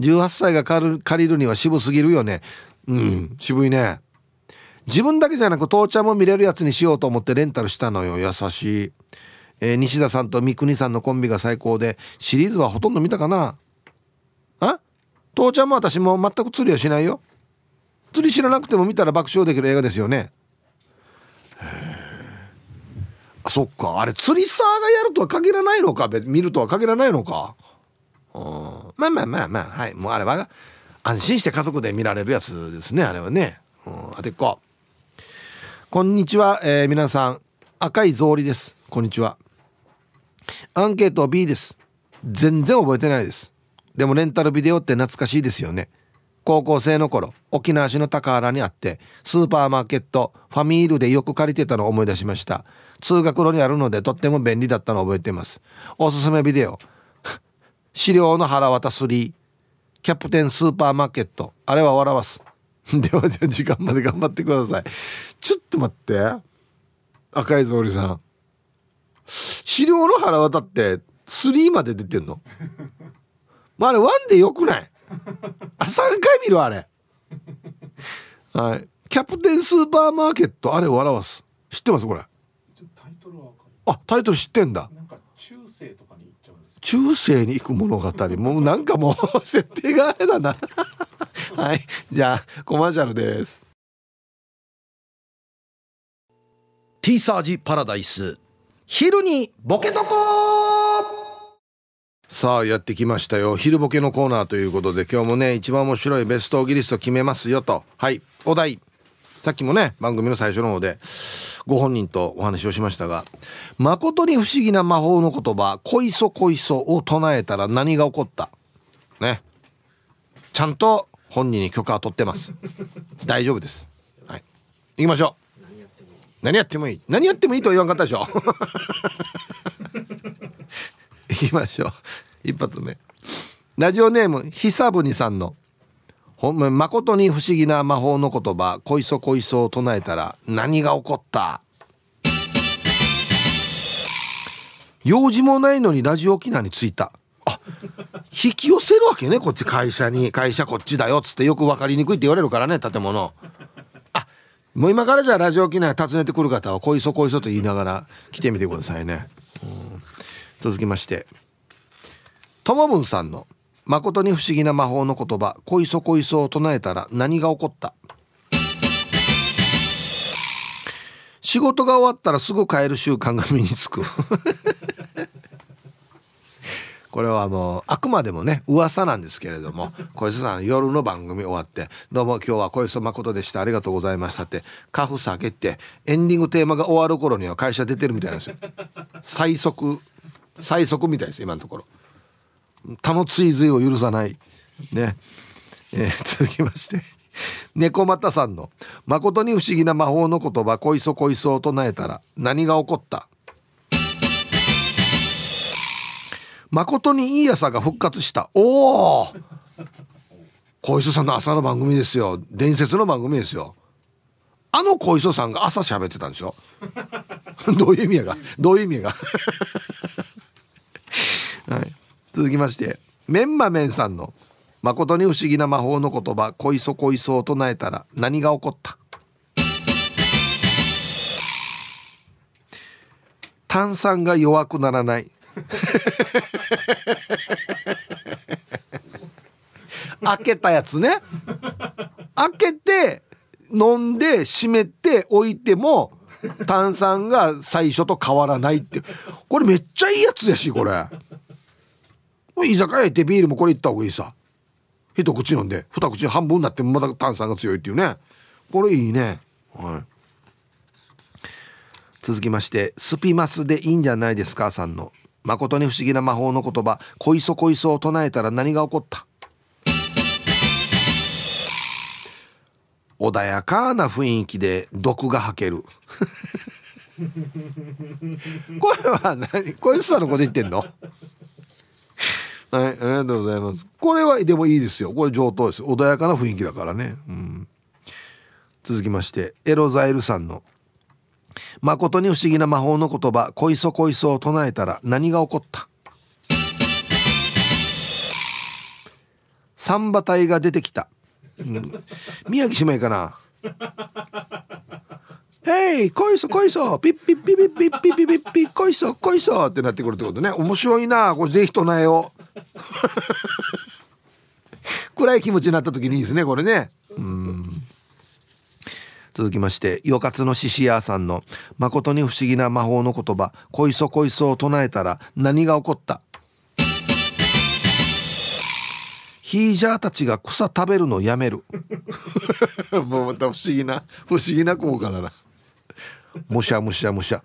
18歳が借りるには渋すぎるよね。うん。渋いね。自分だけじゃなく父ちゃんも見れるやつにしようと思ってレンタルしたのよ。優しい、えー、西田さんと三國さんのコンビが最高でシリーズはほとんど見たかな？あ？父ちゃんも私も全く釣りはしないよ。釣り知らなくても見たら爆笑できる映画ですよね。あそっか。あれ釣りサーがやるとは限らないのか？見るとは限らないのか？うんまあまあまあまあ。はい。もうあれは安心して家族で見られるやつですねあれはね、うん、あてっここんにちは、えー、皆さん。赤い草履です。こんにちは。アンケート B です。全然覚えてないです。でもレンタルビデオって懐かしいですよね。高校生の頃沖縄市の高原にあってスーパーマーケットファミールでよく借りてたのを思い出しました。通学路にあるのでとっても便利だったのを覚えています。おすすめビデオ。資料の腹渡3キャプテンスーパーマーケット。あれは笑わす。ではでは時間まで頑張ってください。ちょっと待って。赤い草履さん。資料の腹渡って3まで出てんの？まああれ1でよくない？あ3回見るあれ。はい。キャプテンスーパーマーケットあれ笑わす。知ってますこれ？あタイトル知ってんだ。中世に行く物語。もうなんかもう 設定があれだな はい。じゃあコマーシャルです。ティーサージパラダイス。昼にボケとこさあやってきましたよ。昼ボケのコーナーということで今日もね一番面白いベストギリスト決めますよと。はい。お題。さっきもね番組の最初の方でご本人とお話をしましたが誠に不思議な魔法の言葉「こいそこいそ」を唱えたら何が起こった。ね。ちゃんと本人に許可は取ってます。大丈夫です。はい。行きましょう。何やってもいい。何やってもいいとは言わんかったでしょ。行きましょう。一発目。ラジオネーム久ぶにさんの「ほんま誠に不思議な魔法の言葉「こいそこいそ」を唱えたら何が起こった？用事もないのにラジオ沖縄に着いた。あ引き寄せるわけねこっち会社に。会社こっちだよっつってよく分かりにくいって言われるからね建物。あもう今からじゃあラジオ沖縄訪ねてくる方は「こいそこいそ」と言いながら来てみてくださいね、うん。続きまして。ともぶんさんの「誠に不思議な魔法の言葉「こいそこいそ」を唱えたら何が起こった？仕事が終わったらすぐ帰る習慣が身につく。これはもうあくまでもね噂なんですけれども 小磯さん夜の番組終わって「どうも今日は小磯誠でした。ありがとうございました」ってカフ下げてエンディングテーマが終わる頃には会社出てるみたいなんですよ。最速最速みたいです今のところ。他の追随を許さない。ね、えー、続きまして。猫又さんの「誠に不思議な魔法の言葉こいそこいそ」を唱えたら何が起こった誠にいい朝が復活した。おお小磯さんの朝の番組ですよ。伝説の番組ですよ。あの小磯さんが朝喋ってたんでしょ？どういう意味やが？どういう意味やが？はい。続きまして。メンマメンさんの「誠に不思議な魔法の言葉こいそこいそ」を唱えたら何が起こった？炭酸が弱くならない。開けたやつね。開けて飲んで閉めて置いても炭酸が最初と変わらないってこれめっちゃいいやつやしこれ居酒屋行ってビールもこれ行った方がいいさ。一口飲んで二口半分になってもまだ炭酸が強いっていうね。これいいね。はい。続きましてスピマスでいいんじゃないですかさんの。誠に不思議な魔法の言葉「こいそこいそ」を唱えたら何が起こった。穏やかな雰囲気で毒が吐ける。これは何？こいつさんのこと言ってんの？はいありがとうございます。これはでもいいですよ。これ上等です。穏やかな雰囲気だからね、うん、続きましてエロザイルさんの「誠に不思議な魔法の言葉こいそこいそ」を唱えたら何が起こった？サンバ隊が出てきた、うん、宮城姉妹かな？ヘイこいそこいそピッピッピピッピッピッピッピッピッこいそこいそってなってくるってことね。面白いなこれぜひ唱えよう。暗い気持ちになった時にいいですねこれね。うん。続きましてよかつの獅子屋さんの誠に不思議な魔法の言葉「こいそこいそ」を唱えたら何が起こった？ヒージャーたちが草食べるのをやめる。もうまた不思議な不思議な効果だな。むしゃむしゃむしゃ。ん？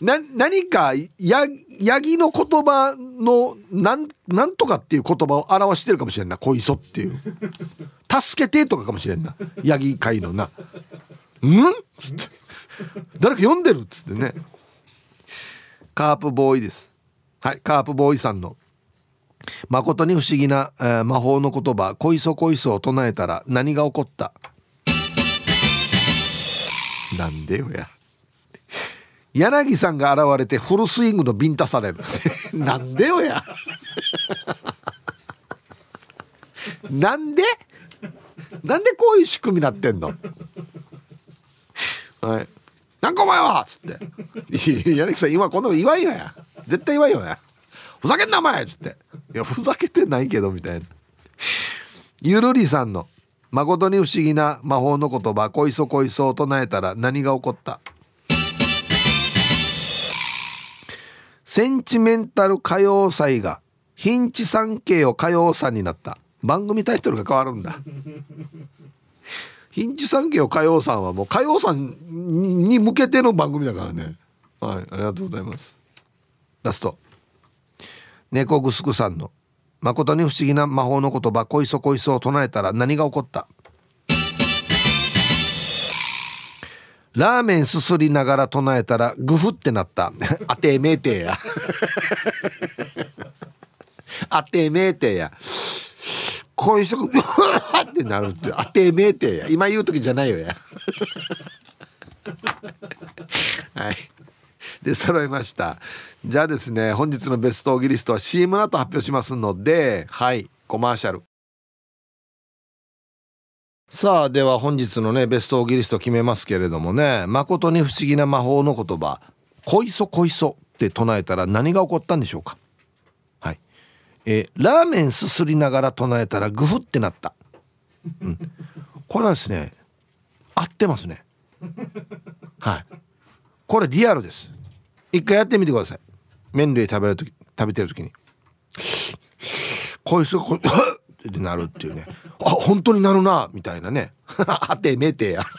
な何かやヤギの言葉のなんなんとかっていう言葉を表してるかもしれんな「こいそ」っていう「助けて」とかかもしれんな。ヤギ界のな「ん?」誰か読んでるっつってね。カープボーイです。はいカープボーイさんの。誠に不思議な、えー、魔法の言葉「こいそこいそ」を唱えたら何が起こった？なんでよや柳さんが現れてフルスイングのビンタされる。なんでよや。なんで？なんでこういう仕組みになってんの？はい。なんかお前は！っつって。柳さん今こんなこと言わんよや。絶対言わんよや。ふざけんなお前！っつって。いやふざけてないけどみたいな。ゆるりさんの誠に不思議な魔法の言葉「こいそこいそ」を唱えたら何が起こった？センチメンタル歌謡祭がヒンチ三景を歌謡祭になった。番組タイトルが変わるんだ。ヒンチ三景を歌謡さんはもう歌謡さんに向けての番組だからね。はいありがとうございます。ラスト。猫ぐすくさんの誠に不思議な魔法の言葉「こいそこいそ」を唱えたら何が起こった？ラーメンすすりながら唱えたらグフってなった。あてめえてや。あてめえてや。こういう人グフってなるって。あてめえてや。今言う時じゃないよや。はい。で揃いました。じゃあですね本日のベストオギリストは CM の後発表しますのではいコマーシャルさあでは本日のねベストオギリスト決めますけれどもね誠に不思議な魔法の言葉「こいそこいそ」って唱えたら何が起こったんでしょうか。はい。え、ラーメンすすりながら唱えたらグフってなった、うん、これはですね合ってますね。はい。これリアルです。一回やってみてください。麺類食べる時食べてる時に。こいつこってなるっていうね。あ本当になるな。みたいなね。あてめてや。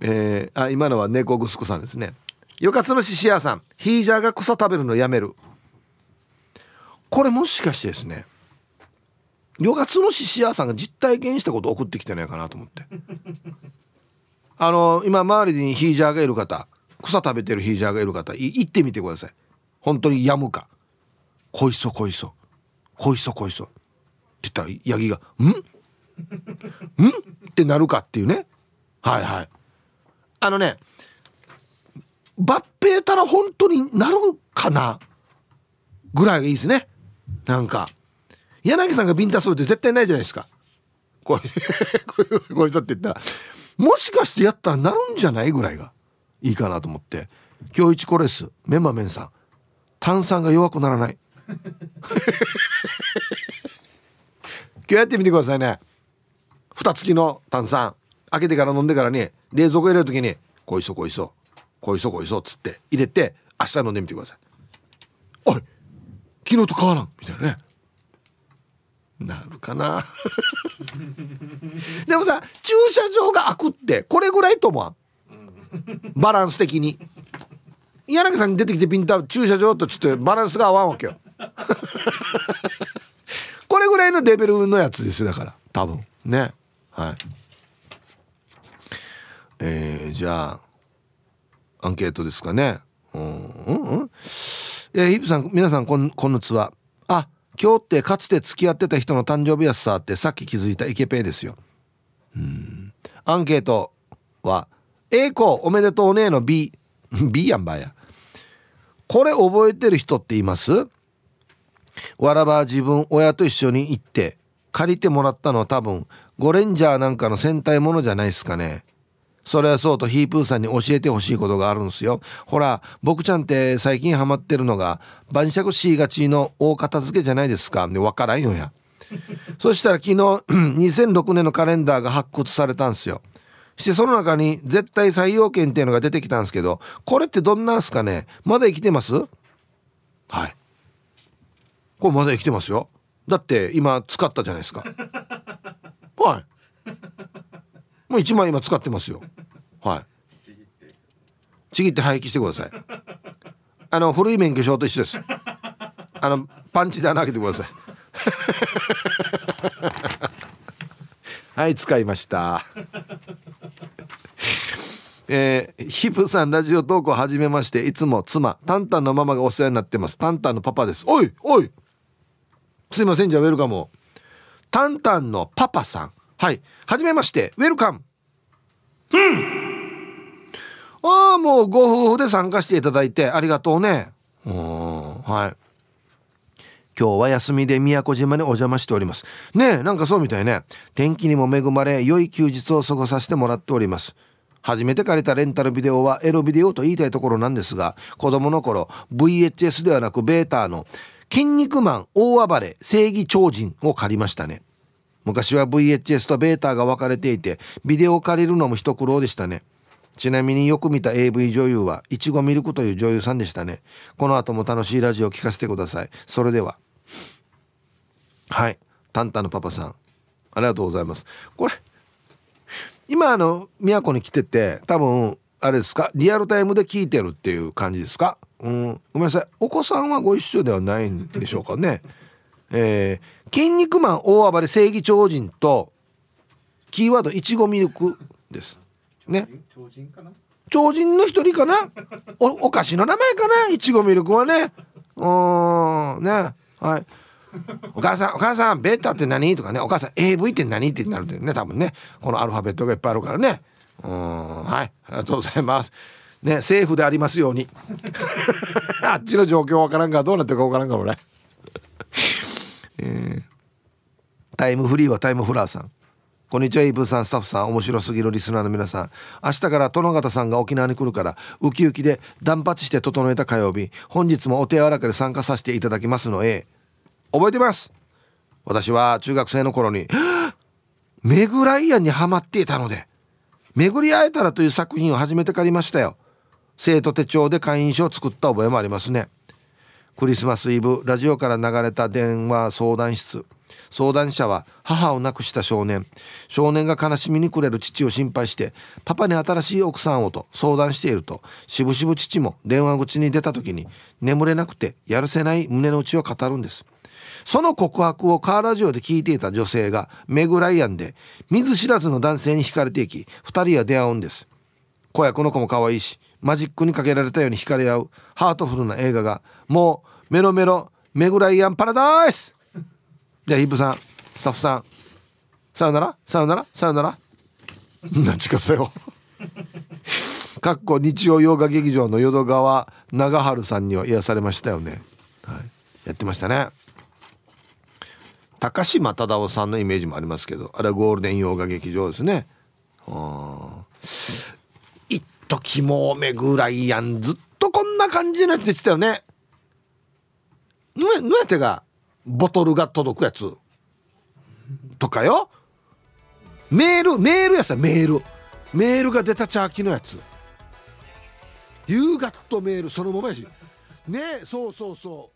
えー、あ今のは猫ぐすくさんですね。よかつのしし屋さん。ヒージャーが草食べるのやめる。これもしかしてですね。よかつのしし屋さんが実体験したこと送ってきてないかなと思って。あの今周りにヒージャーがいる方。草食べてるヒージャーがいる方。行ってみてください。本当にやむか。こいそこいそ。こいそこいそ。って言ったらヤギが「ん？ん?」ってなるかっていうね。はいはい。あのね抜兵たら本当になるかな？ぐらいがいいですね。なんか。柳さんがビンタするって絶対ないじゃないですか。こ いこいつって言ったら。もしかしてやったらなるんじゃないぐらいが。いいかなと思って。今日一コレスメンマメンさん。炭酸が弱くならない。今日やってみてくださいね。蓋付きの炭酸。開けてから飲んでからに冷蔵庫入れる時に「こいそこいそこいそこいそ」っつって入れて明日飲んでみてください。おい昨日と変わらん。みたいなね。なるかな。でもさ駐車場が開くってこれぐらいと思わん？バランス的に。柳さんに出てきてピンタ駐車場とちょっとバランスが合わんわけよ。これぐらいのレベルのやつですよだから。多分。ね。はい。えー、じゃあアンケートですかね。うんうんうん。えー、ヒップさん皆さんこんこんのつは。あ今日ってかつて付き合ってた人の誕生日やさってさっき気づいたイケペイですよ。うん。アンケートは A 子おめでとうねの B B やんばや。これ覚えてる人っています？わらば自分親と一緒に行って借りてもらったのは多分ゴレンジャーなんかの戦隊ものじゃないですかね。それはそうとヒープーさんに教えてほしいことがあるんですよ。ほら僕ちゃんって最近ハマってるのが晩酌しがちの大片付けじゃないですか。で分からんよや。そしたら昨日 2006年のカレンダーが発掘されたんですよ。してその中に絶対採用権っていうのが出てきたんですけどこれってどんなんすかね？まだ生きてます？はい。これまだ生きてますよ。だって今使ったじゃないですか。はい。もう1枚今使ってますよ。はい。ちぎって廃棄してください。あの古い免許証と一緒です。あのパンチで穴開けてください。はい使いました。えー、ヒプさんラジオ投稿はじめましていつも妻タンタンのママがお世話になってます。タンタンのパパです。おいおいすいませんじゃあウェルカムタンタンのパパさん。はい。はじめまして。ウェルカム。うん。ああもうご夫婦で参加していただいてありがとうね。うん。はい。今日は休みで宮古島にお邪魔しております。ねえなんかそうみたいね。天気にも恵まれ良い休日を過ごさせてもらっております。初めて借りたレンタルビデオはエロビデオと言いたいところなんですが子供の頃 VHS ではなくベータの「筋肉マン大暴れ正義超人」を借りましたね。昔は VHS とベータが分かれていてビデオを借りるのも一苦労でしたね。ちなみによく見た AV 女優はいちごミルクという女優さんでしたね。この後も楽しいラジオを聞かせてください。それでは。はい。タンタのパパさん。ありがとうございます。これ今あの宮古に来てて多分あれですか？リアルタイムで聞いてるっていう感じですか？うん。ごめんなさい。お子さんはご一緒ではないんでしょうかね。えー、筋肉マン大暴れ正義超人とキーワードいちごミルクです。ね。超人の一人かな？おお菓子の名前かな？いちごミルクはね。うん。ね。はい。お母さんお母さんベータって何？とかね。お母さん AV って何？ってなるんだよね多分ね。このアルファベットがいっぱいあるからね。うん。はい。ありがとうございますね政府でありますように。あっちの状況わからんからどうなってるかわからんから俺。えー、タイムフリーはタイムフラーさん。こんにちはイブさん。スタッフさん。面白すぎるリスナーの皆さん。明日から殿方さんが沖縄に来るからウキウキで断髪して整えた火曜日。本日もお手柔らかで参加させていただきますの A 覚えてます？私は中学生の頃にメグライアンにハマっていたので巡り会えたらという作品を初めて借りましたよ生徒手帳で会員証を作った覚えもありますね。クリスマスイブラジオから流れた電話相談室。相談者は母を亡くした少年。少年が悲しみに暮れる父を心配してパパに新しい奥さんをと相談しているとしぶしぶ父も電話口に出た時に眠れなくてやるせない胸の内を語るんです。その告白をカーラジオで聞いていた女性がメグ・ライアンで見ず知らずの男性に惹かれていき2人は出会うんです子やこの子も可愛いしマジックにかけられたように惹かれ合うハートフルな映画がもうメロメロメグ・ライアンパラダイス。じゃあヒップさんスタッフさん。さよなら？さよなら？さよなら？なちかさよ。かっこ日曜洋画劇場の淀川長春さんには癒されましたよね、はい、やってましたね。高島忠夫さんのイメージもありますけどあれはゴールデン洋画劇場ですね。一時もめぐらいやん。ずっとこんな感じのやつでしたよね。ぬやってがボトルが届くやつ。とかよ。メールメールやさメール。メールが出たチャーキのやつ。夕方とメールそのままやし。ねそうそうそう。